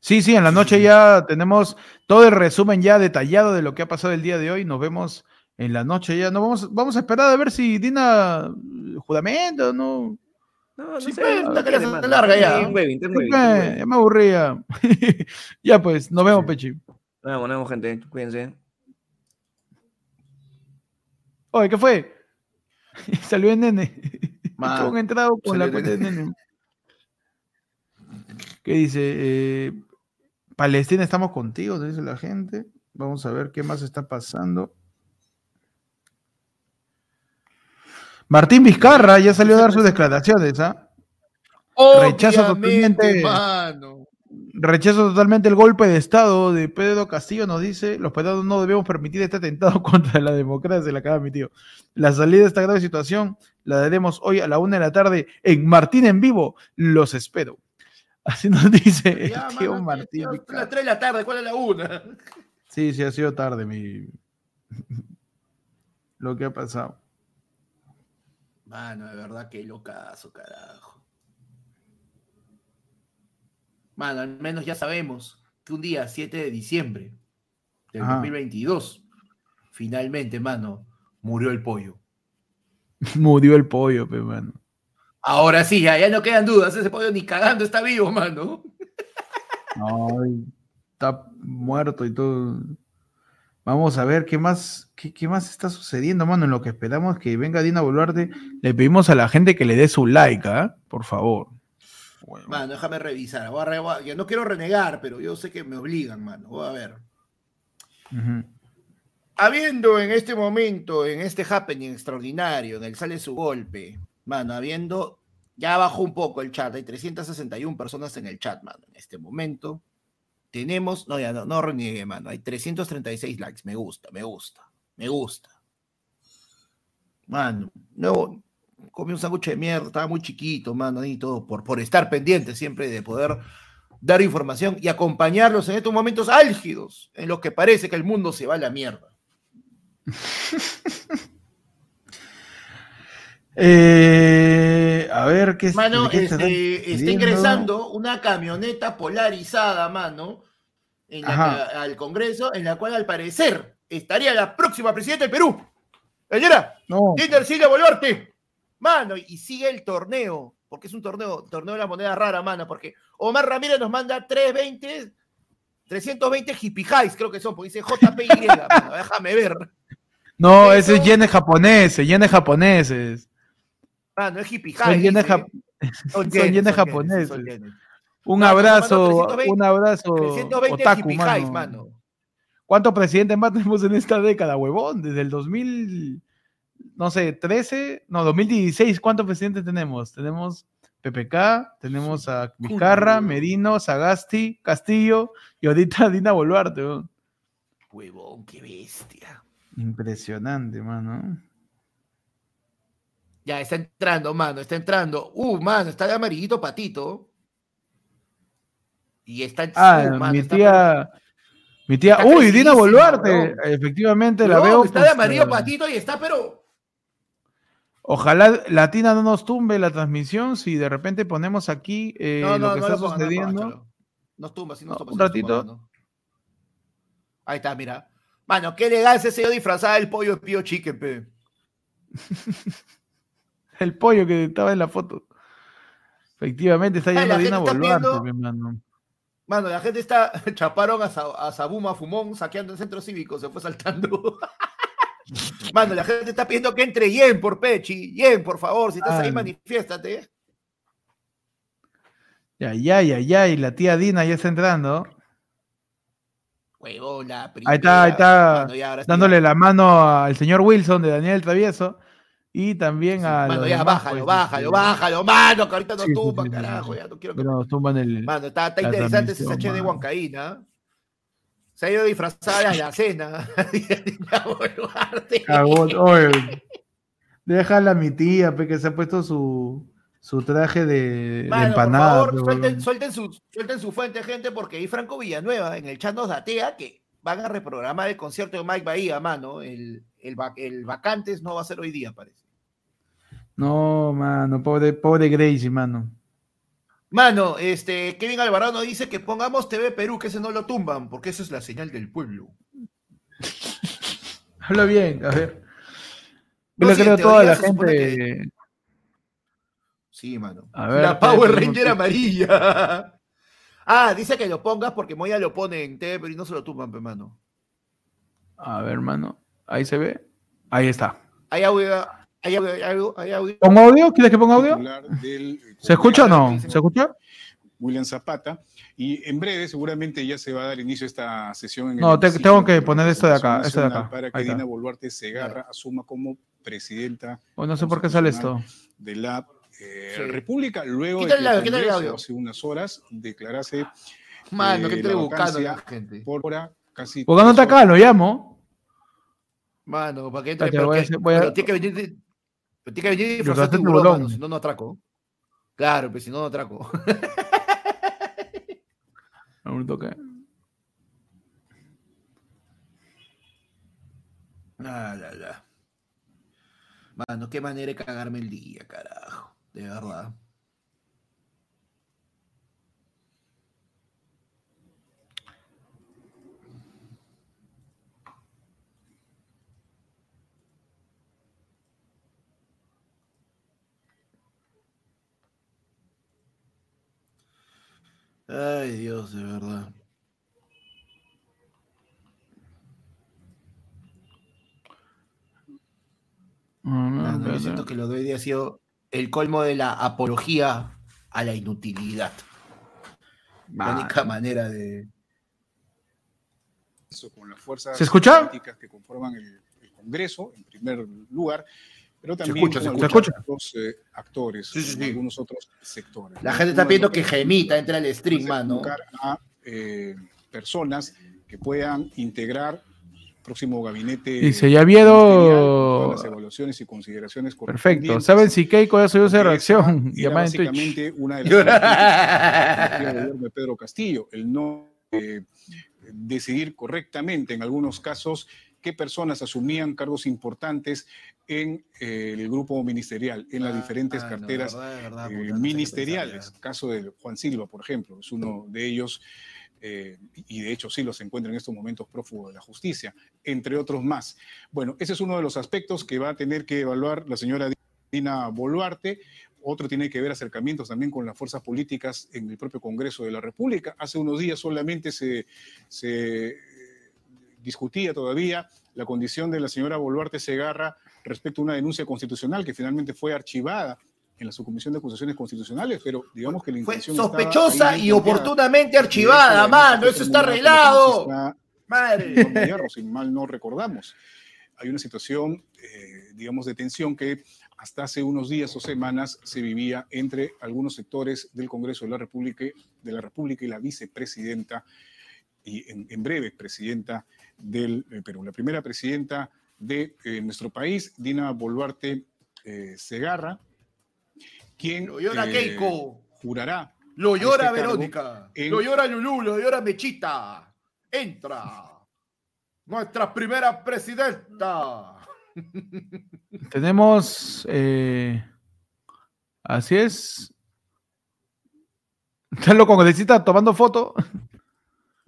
Sí, sí, en la noche ya tenemos todo el resumen ya detallado de lo que ha pasado el día de hoy. Nos vemos en la noche ya. No vamos, vamos a esperar a ver si Dina eh, juramento, ¿no? No, no Sí, sé. pues, la larga ya. Sí, huevin, pues, ya me aburría. ya pues, nos vemos, Pechi. Nos vemos, nos vemos, gente. Cuídense. Oye, ¿qué fue? Salió el nene. Con entrado con la cuenta de nene. ¿Qué dice? Eh, Palestina, estamos contigo, dice la gente. Vamos a ver qué más está pasando. Martín Vizcarra ya salió a dar sus declaraciones, ¿ah? Rechaza totalmente- mano. Rechazo totalmente el golpe de Estado de Pedro Castillo, nos dice, los peruanos no debemos permitir este atentado contra la democracia, la acaba mi tío. La salida de esta grave situación la daremos hoy a la una de la tarde en Martín en vivo, los espero. Así nos dice el Ya, tío mano, Martín. ya, Vizcarra. las 3 de la tarde, ¿cuál es la una? Sí, sí, ha sido tarde mi... lo que ha pasado. Mano, de verdad que locazo, carajo. Mano, al menos ya sabemos que un día, 7 de diciembre del Ajá. 2022, finalmente, mano, murió el pollo. Murió el pollo, pe, mano. Ahora sí, ya, ya no quedan dudas, ese pollo ni cagando está vivo, mano. Ay, está muerto y todo. Vamos a ver qué más, qué, qué más está sucediendo, mano. En lo que esperamos que venga Dina Boluarte, le pedimos a la gente que le dé su like, ¿ah? Por favor. Bueno, Mano, déjame revisar. voy a re- voy a- yo no quiero renegar, pero yo sé que me obligan, mano. Voy a ver. Habiendo en este momento, en este happening extraordinario, en el sale su golpe, mano, habiendo, ya bajó un poco el chat, hay 361 personas en el chat, mano, en este momento. Tenemos, no, ya no, no reniegue, mano, hay 336 likes, me gusta, me gusta, me gusta. Mano, no, comí un sándwich de mierda, estaba muy chiquito, mano, y todo, por, por estar pendiente siempre de poder dar información y acompañarlos en estos momentos álgidos, en los que parece que el mundo se va a la mierda. Eh, a ver, ¿qué? Mano, qué este, está ingresando una camioneta polarizada, mano, en la Ajá. que- al Congreso, en la cual al parecer estaría la próxima presidenta del Perú. Señora, No, Silvia Boluarte. Mano, y sigue el torneo, porque es un torneo, torneo de la moneda rara, mano, porque Omar Ramírez nos manda 320, 320 hippie highs, creo que son, porque dice JPY, mano, déjame ver. no, ese es yenes japoneses, yenes japoneses. Mano, es hippie Son yenes, jap- japoneses. Un Mano, abrazo, mano, 320, un abrazo. 320 otaku, highs, mano. mano. ¿Cuántos presidentes más tenemos en esta década, huevón? Desde el 2000, no sé, 13, no, 2016, ¿cuántos presidentes tenemos? Tenemos PPK, tenemos a Vizcarra. Merino, Sagasti, Castillo y ahorita Dina Boluarte. huevón. Huevón, qué bestia. Impresionante, mano. Ya, está entrando, mano, está entrando. Uh, mano, está de amarillito patito. Y está... Ah, uh, mano, mi está- tía, mi tía, uy, Dina Boluarte, efectivamente la veo. Está de amarillo patito y está, pero... Ojalá Latina no nos tumbe la transmisión si de repente ponemos aquí eh, No, no, lo que no está sucediendo. Nos tumba, sí, nos No, tumba. un tumba, ratito. Ahí está, mira. Mano, qué elegancia ese yo disfrazada del pollo de Pío Chicken, pe. El pollo que estaba en la foto. Efectivamente, está yendo la Dina Boluarte, mi hermano. Mano, la gente está... Chaparon a, Sa- a Sabuma Fumón saqueando el centro cívico, se fue saltando. Mano, la gente está pidiendo que entre Yen por Pechi. Yen, por favor, si estás ahí, Ah. manifiéstate. Ya, ya, ya, ya, y la tía Dina ya está entrando, Huevón, la Ahí está, ahí está, Mano, dándole la mano al señor Wilson de Daniel Travieso y también a. mano, ya, bájalo, pues, bájalo, este, bájalo, mano, que ahorita nos tumban, carajo, ya no quiero que nos tumban el. Mano, está, interesante ese sachet de. Huancaína. Se ha ido disfrazada de la cena. Déjala a mi tía, que se ha puesto su, su traje de, de Mano, empanada. por favor, suelten, su, suelten su fuente, gente, porque ahí Franco Villanueva en el chat nos datea que van a reprogramar el concierto de Mike Bahía, mano. El, el, el Vacantes no va a ser hoy día, parece. No, mano, pobre, pobre Gracie, mano. Mano, este, Kevin Alvarado dice que pongamos TV Perú, que ese no lo tumban, porque esa es la señal del pueblo. Habla bien, a ver. Yo No, le sí, creo a en toda la gente. Sí, mano. A ver, la Power Ranger amarilla. Ah, dice que lo pongas porque Moya lo pone en TV, pero no se lo tumban, pe, mano. A ver, mano. Ahí se ve. Ahí está. Hay audio, hay audio, hay audio. ¿Pongo audio? ¿Quieres que ponga audio? del ¿Se escucha o no? ¿Se escucha? William Zapata. Y en breve, seguramente ya se va a dar inicio a esta sesión. En el No, te- tengo que poner esto de acá, esto de acá. Para que. Dina Boluarte Segarra asuma como presidenta O no sé por qué sale esto. de la eh, Sí. República, luego de que el el audio. hace unas horas declarase Mano, eh, que estoy buscando la gente. por hora casi. Porque no está acá, lo llamo. Mano, para que entre. Voy a que- hacer- voy a- pero tiene que venir. Pero tiene que venir disfrazado de tiburón, mano, si no, no atraco. Claro, pero si no, no atraco. Un toque. Ah, la, la. Mano, qué manera de cagarme el día, carajo. De verdad. Ay, Dios, de verdad. Yo espérate. siento que lo de hoy día ha sido el colmo de la apología a la inutilidad. La única manera de. eso con las fuerzas ¿Se escucha? políticas que conforman el, el Congreso, en primer lugar, pero también escucha, se escucha. otros eh, actores, Sí, sí, sí. algunos otros sectores. La ¿no? gente está Uno pidiendo que Gemita entre al stream, mano. buscar a eh, personas que puedan integrar próximo gabinete. Dice, ya vieron. Las evaluaciones y consideraciones Perfecto. ¿Saben si Keiko ya subió esa reacción? Llamada en básicamente una de las de Pedro Castillo, el no eh, decidir correctamente en algunos casos qué personas asumían cargos importantes en eh, el grupo ministerial, en las diferentes ah, carteras eh, ministeriales. Caso de Juan Silva, por ejemplo, es uno de ellos. Eh, y de hecho sí los encuentra en estos momentos prófugo de la justicia, entre otros más. Bueno, ese es uno de los aspectos que va a tener que evaluar la señora Dina Boluarte. Otro tiene que ver acercamientos también con las fuerzas políticas en el propio Congreso de la República. Hace unos días solamente se, se discutía todavía la condición de la señora Boluarte Segarra respecto a una denuncia constitucional que finalmente fue archivada en la subcomisión de acusaciones constitucionales, pero digamos que la intención fue sospechosa y oportunamente archivada, mano, eso está arreglado. Madre. Si mal no recordamos. Hay una situación, eh, digamos, de tensión que hasta hace unos días o semanas se vivía entre algunos sectores del Congreso de la República, de la República y la vicepresidenta, y en breve presidenta del eh, Perú. La primera presidenta de eh, nuestro país, Dina Boluarte eh, Segarra, quien lo llora Keiko. jurará. Lo llora este Verónica. Lo llora Lulú, lo llora Mechita. Entra. Nuestra primera presidenta. Tenemos. así es. Está loco, necesita tomando foto.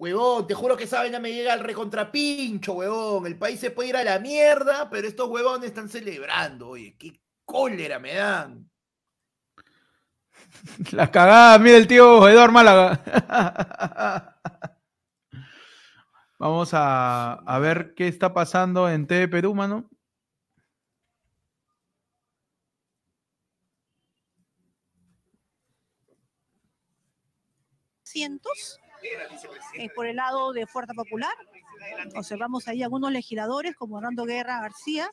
Huevón, te juro que esa vaina me llega al recontrapincho, huevón. El país se puede ir a la mierda, pero estos huevones están celebrando. Oye, qué cólera me dan. La cagada, mira el tío Eduardo Málaga. Vamos a, a, ver qué está pasando en TV Perú, mano. Cientos eh, por el lado de Fuerza Popular. Observamos ahí algunos legisladores como Hernando Guerra García,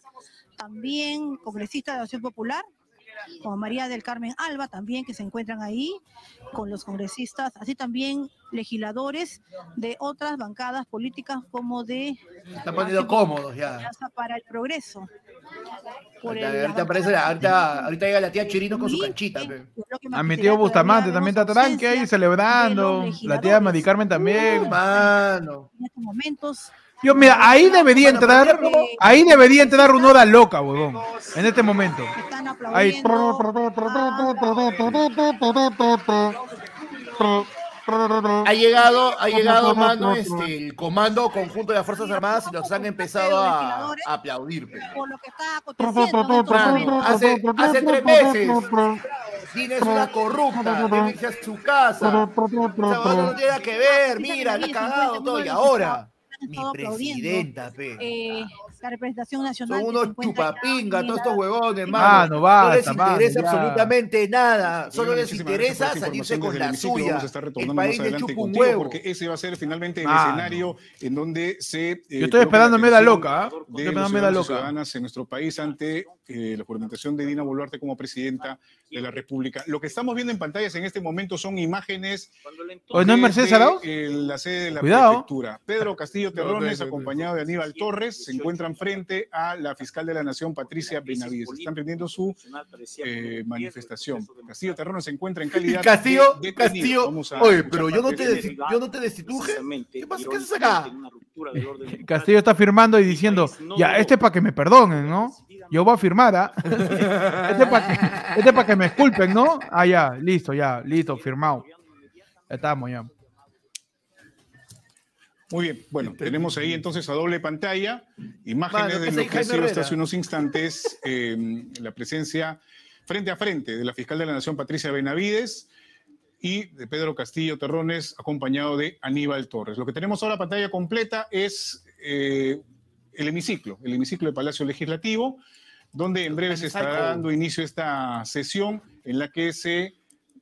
también congresista de Acción Popular, como María del Carmen Alba también, que se encuentran ahí con los congresistas, así también legisladores de otras bancadas políticas como de... Están poniendo cómodos ya. Para el progreso. Ahorita, aparece, ahorita, ahorita, llega la tía Chirino con su canchita. A mi tío Bustamante también está tranqui ahí celebrando. La tía Mari Carmen también. Mano. En estos momentos yo, mira, ahí debería entrar, ahí debería entrar una hora loca, huevón, en este momento. Ahí. Ha llegado, ha llegado, mano, este, el comando conjunto de las Fuerzas Armadas y los han empezado a, aplaudir. Por lo que está hace, hace tres meses. Tienes una corrupta, debe irse a su casa. no tiene que ver, mira, le ha cagado todo. Y ahora mi presidenta, pe. La representación nacional. Son unos chupapingas, todos estos huevones, hermano. Ah, no, va, no les interesa absolutamente nada. Solo les interesa salirse con la suya. Vamos a estar retornando más adelante contigo, huevo. porque ese va a ser finalmente el escenario en donde se. Eh, Yo estoy esperando la loca. ¿eh? De los loca. ciudadanas en nuestro país ante eh, la juramentación de Dina Boluarte como presidenta de la República. Lo que estamos viendo en pantallas en este momento son imágenes. ¿O no es Mercedes Arauz? La sede de la prefectura. Pedro Castillo Terrones, acompañado de Aníbal Torres, se encuentran frente a la fiscal de la Nación, Patricia Benavides. Están prendiendo su eh, manifestación. Castillo Terrones se encuentra en calidad Castillo, de Castillo. Oye, pero yo no, te yo no te destituje. ¿Qué pasa? ¿Qué haces acá? Castillo está firmando y diciendo, ya, este es para que me perdonen, ¿no? Yo voy a firmar, ¿ah? Este es para que, este que me esculpen, ¿no? Ah, ya, listo, ya, listo, firmado. Ya estamos, ya. Muy bien, bueno, tenemos ahí entonces a doble pantalla imágenes de lo que ha sido hasta hace unos instantes em, la presencia frente a frente de la fiscal de la Nación, Patricia Benavides, y de Pedro Castillo Terrones, acompañado de Aníbal Torres. Lo que tenemos ahora pantalla completa es eh, el hemiciclo, el hemiciclo de Palacio Legislativo, donde en breve se estará dando inicio a esta sesión en la que se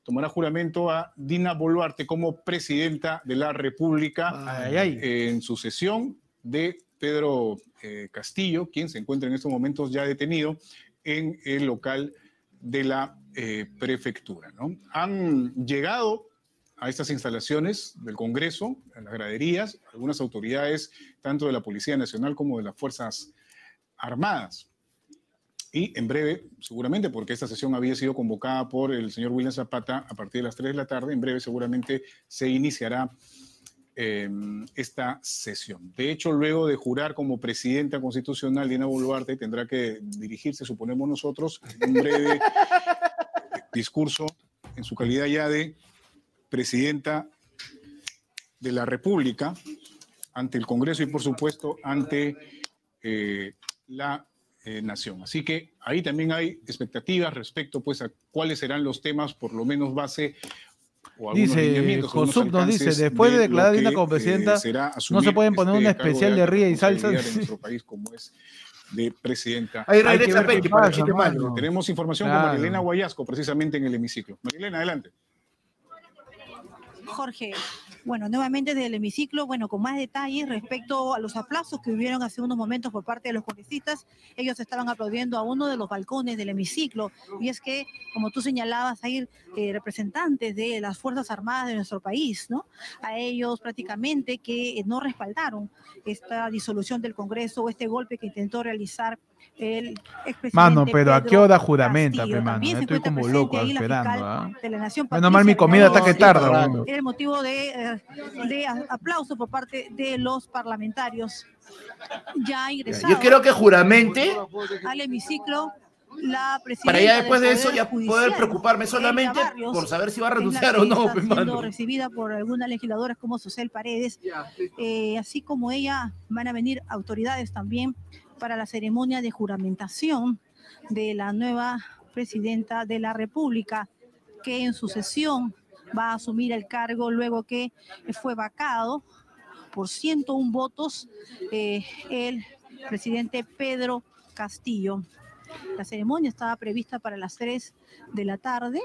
tomará juramento a Dina Boluarte como presidenta de la República en sucesión de Pedro eh, Castillo, quien se encuentra en estos momentos ya detenido en el local de la eh, prefectura. ¿no? Han llegado a estas instalaciones del Congreso, en las graderías, algunas autoridades, tanto de la Policía Nacional como de las Fuerzas Armadas. Y en breve, seguramente, porque esta sesión había sido convocada por el señor William Zapata a partir de las 3 de la tarde, en breve seguramente se iniciará eh, esta sesión. De hecho, luego de jurar como presidenta constitucional, Dina Boluarte tendrá que dirigirse, suponemos nosotros, en un breve discurso en su calidad ya de presidenta de la República ante el Congreso y, por supuesto, ante eh, la eh, nación. Así que ahí también hay expectativas respecto pues, a cuáles serán los temas, por lo menos base o algunos Dice, Josup nos dice, después de declarar a Dina como presidenta, eh, será no se pueden poner este una cargo especial de ría y salsa. en nuestro país como es de presidenta. Ahí Hay que regresa ver qué Peque para el pasa, chiste mano. malo. Tenemos información Claro. con Marilena Guayasco, precisamente en el hemiciclo. Marilena, adelante. Jorge, bueno, nuevamente desde el hemiciclo, bueno, con más detalles respecto a los aplausos que hubieron hace unos momentos por parte de los congresistas. Ellos estaban aplaudiendo a uno de los balcones del hemiciclo. Y es que, como tú señalabas, hay eh, representantes de las Fuerzas Armadas de nuestro país, ¿no? A ellos prácticamente que eh, no respaldaron esta disolución del Congreso o este golpe que intentó realizar el expresidente Mano, pero ¿a qué Pedro hora juramenta, Castillo. mano? Estoy como loco esperando, ¿ah? Menos mal mi comida está que tarda. Era el motivo de, eh, de aplauso por parte de los parlamentarios ya ingresados Yo quiero que juramente, al hemiciclo la presidenta para ya después de eso, ya Judicial, poder preocuparme solamente Barrios, por saber si va a renunciar o no, siendo recibida por algunas legisladoras como Susel Paredes, Eh, así como ella van a venir autoridades también para la ceremonia de juramentación de la nueva presidenta de la República, que en su sesión va a asumir el cargo luego que fue vacado por 101 votos eh, el presidente Pedro Castillo. La ceremonia estaba prevista para las 3 de la tarde,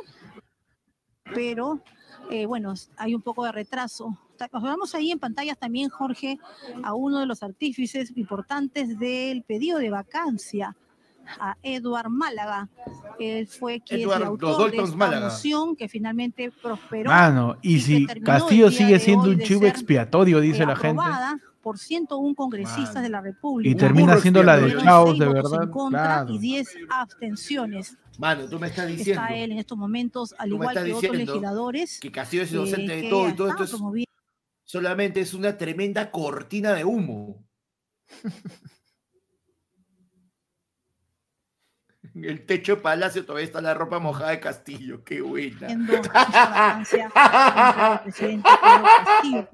pero eh, bueno, hay un poco de retraso. Vamos ahí en pantallas también, Jorge, a uno de los artífices importantes del pedido de vacancia, a Eduard Málaga. Él fue quien Eduard, el autor de esta Málaga. moción que finalmente prosperó. Mano, y si Castillo sigue de siendo un de chivo expiatorio, dice eh, la gente, aprobada por 101 congresistas de la República. y termina siendo la de. Chaos, de verdad. en contra Claro. y 10 abstenciones. Mano, tú me estás diciendo Está él en estos momentos, al igual que otros diciendo legisladores. que Castillo es eh, inocente de que todo y todo esto es solamente es una tremenda cortina de humo. En el techo de Palacio todavía está la ropa mojada de Castillo. Qué buena.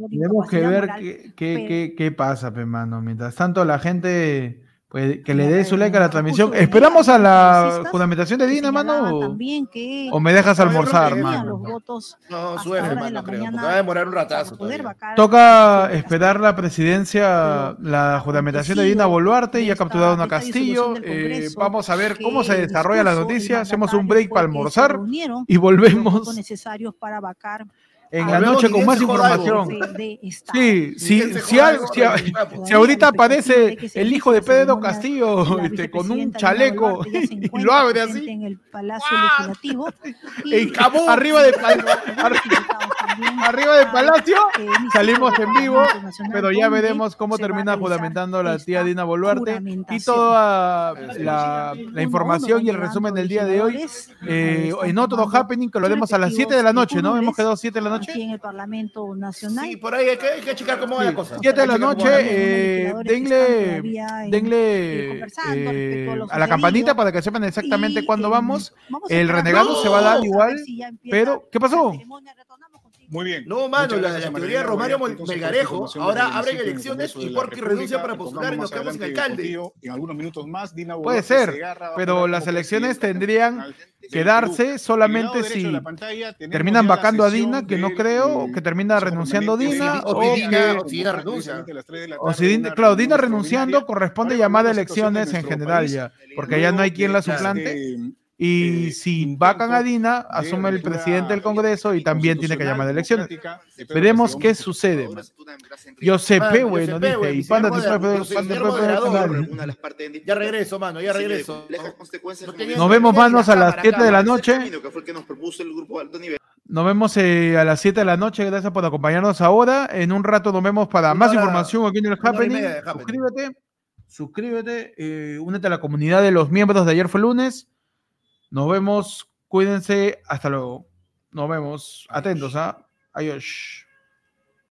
Tenemos que ver qué, qué, qué- qué pasa, pe, mano. Mientras tanto, la gente, pues, que le dé su like a la transmisión. ¿Esperamos a la juramentación de Dina, mano? O, también que o me dejas almorzar, mano? No, suerte, mano, creo. Va a demorar un ratazo Toca esperar la presidencia, la juramentación de Dina Boluarte, ya capturaron a Castillo. eh, vamos a ver cómo se desarrolla la noticia. Hacemos un break para almorzar y volvemos necesarios para vacar en a la noche con más información. Sí, sí, si, algo, si ahorita aparece el hijo de Pedro Castillo este, con un chaleco y lo abre así en el Palacio. Legislativo en y Cabo, arriba de arriba del al, palacio. Salimos en vivo, pero ya veremos cómo termina juramentando la tía Dina Boluarte y toda la, la información y el resumen del día de hoy eh, en otro happening que lo haremos a las 7 de la noche, ¿no? Hemos quedado 7 de la Aquí noche. en el Parlamento Nacional. Sí, por ahí hay que, hay que checar cómo va la cosa. 7 de la noche, eh, denle, eh, denle a eh, lo a la campanita para que sepan exactamente Y, cuándo eh, vamos. vamos a El renegado más, se va a dar igual, ver si pero ¿qué pasó? Muy bien. No, mano, Muchas la, gracias la teoría de Romario Melgarejo. Ahora abren elecciones y Porky renuncia para postular y nos quedamos sin alcalde. En algunos minutos más, Dina Puede ser, Segarra pero las elecciones tendrían que darse solamente si terminan vacando a Dina, que no creo, que termina renunciando Dina, o Dina Dina- que, o si Dina renuncia. precisamente a las tres de la o si Dina, claro, Dina renunciando corresponde llamar a elecciones en general ya, porque ya no hay quien la de suplante. Y eh, si vacan a Dina, asume el presidente del Congreso y también tiene que llamar a elecciones. Veremos qué sucede. Pues, yo sé, bueno, dice. Y panda, Ya regreso, mano, ya regreso. Nos vemos, manos, a las 7 de la noche. Nos vemos a las 7 de la noche. Gracias por acompañarnos ahora. En un rato nos vemos para más información aquí en el Happening. Suscríbete, suscríbete, eh, únete a la comunidad de los miembros de ayer fue lunes. Nos vemos, cuídense, hasta luego. Nos vemos, atentos a ¿eh? Adiós.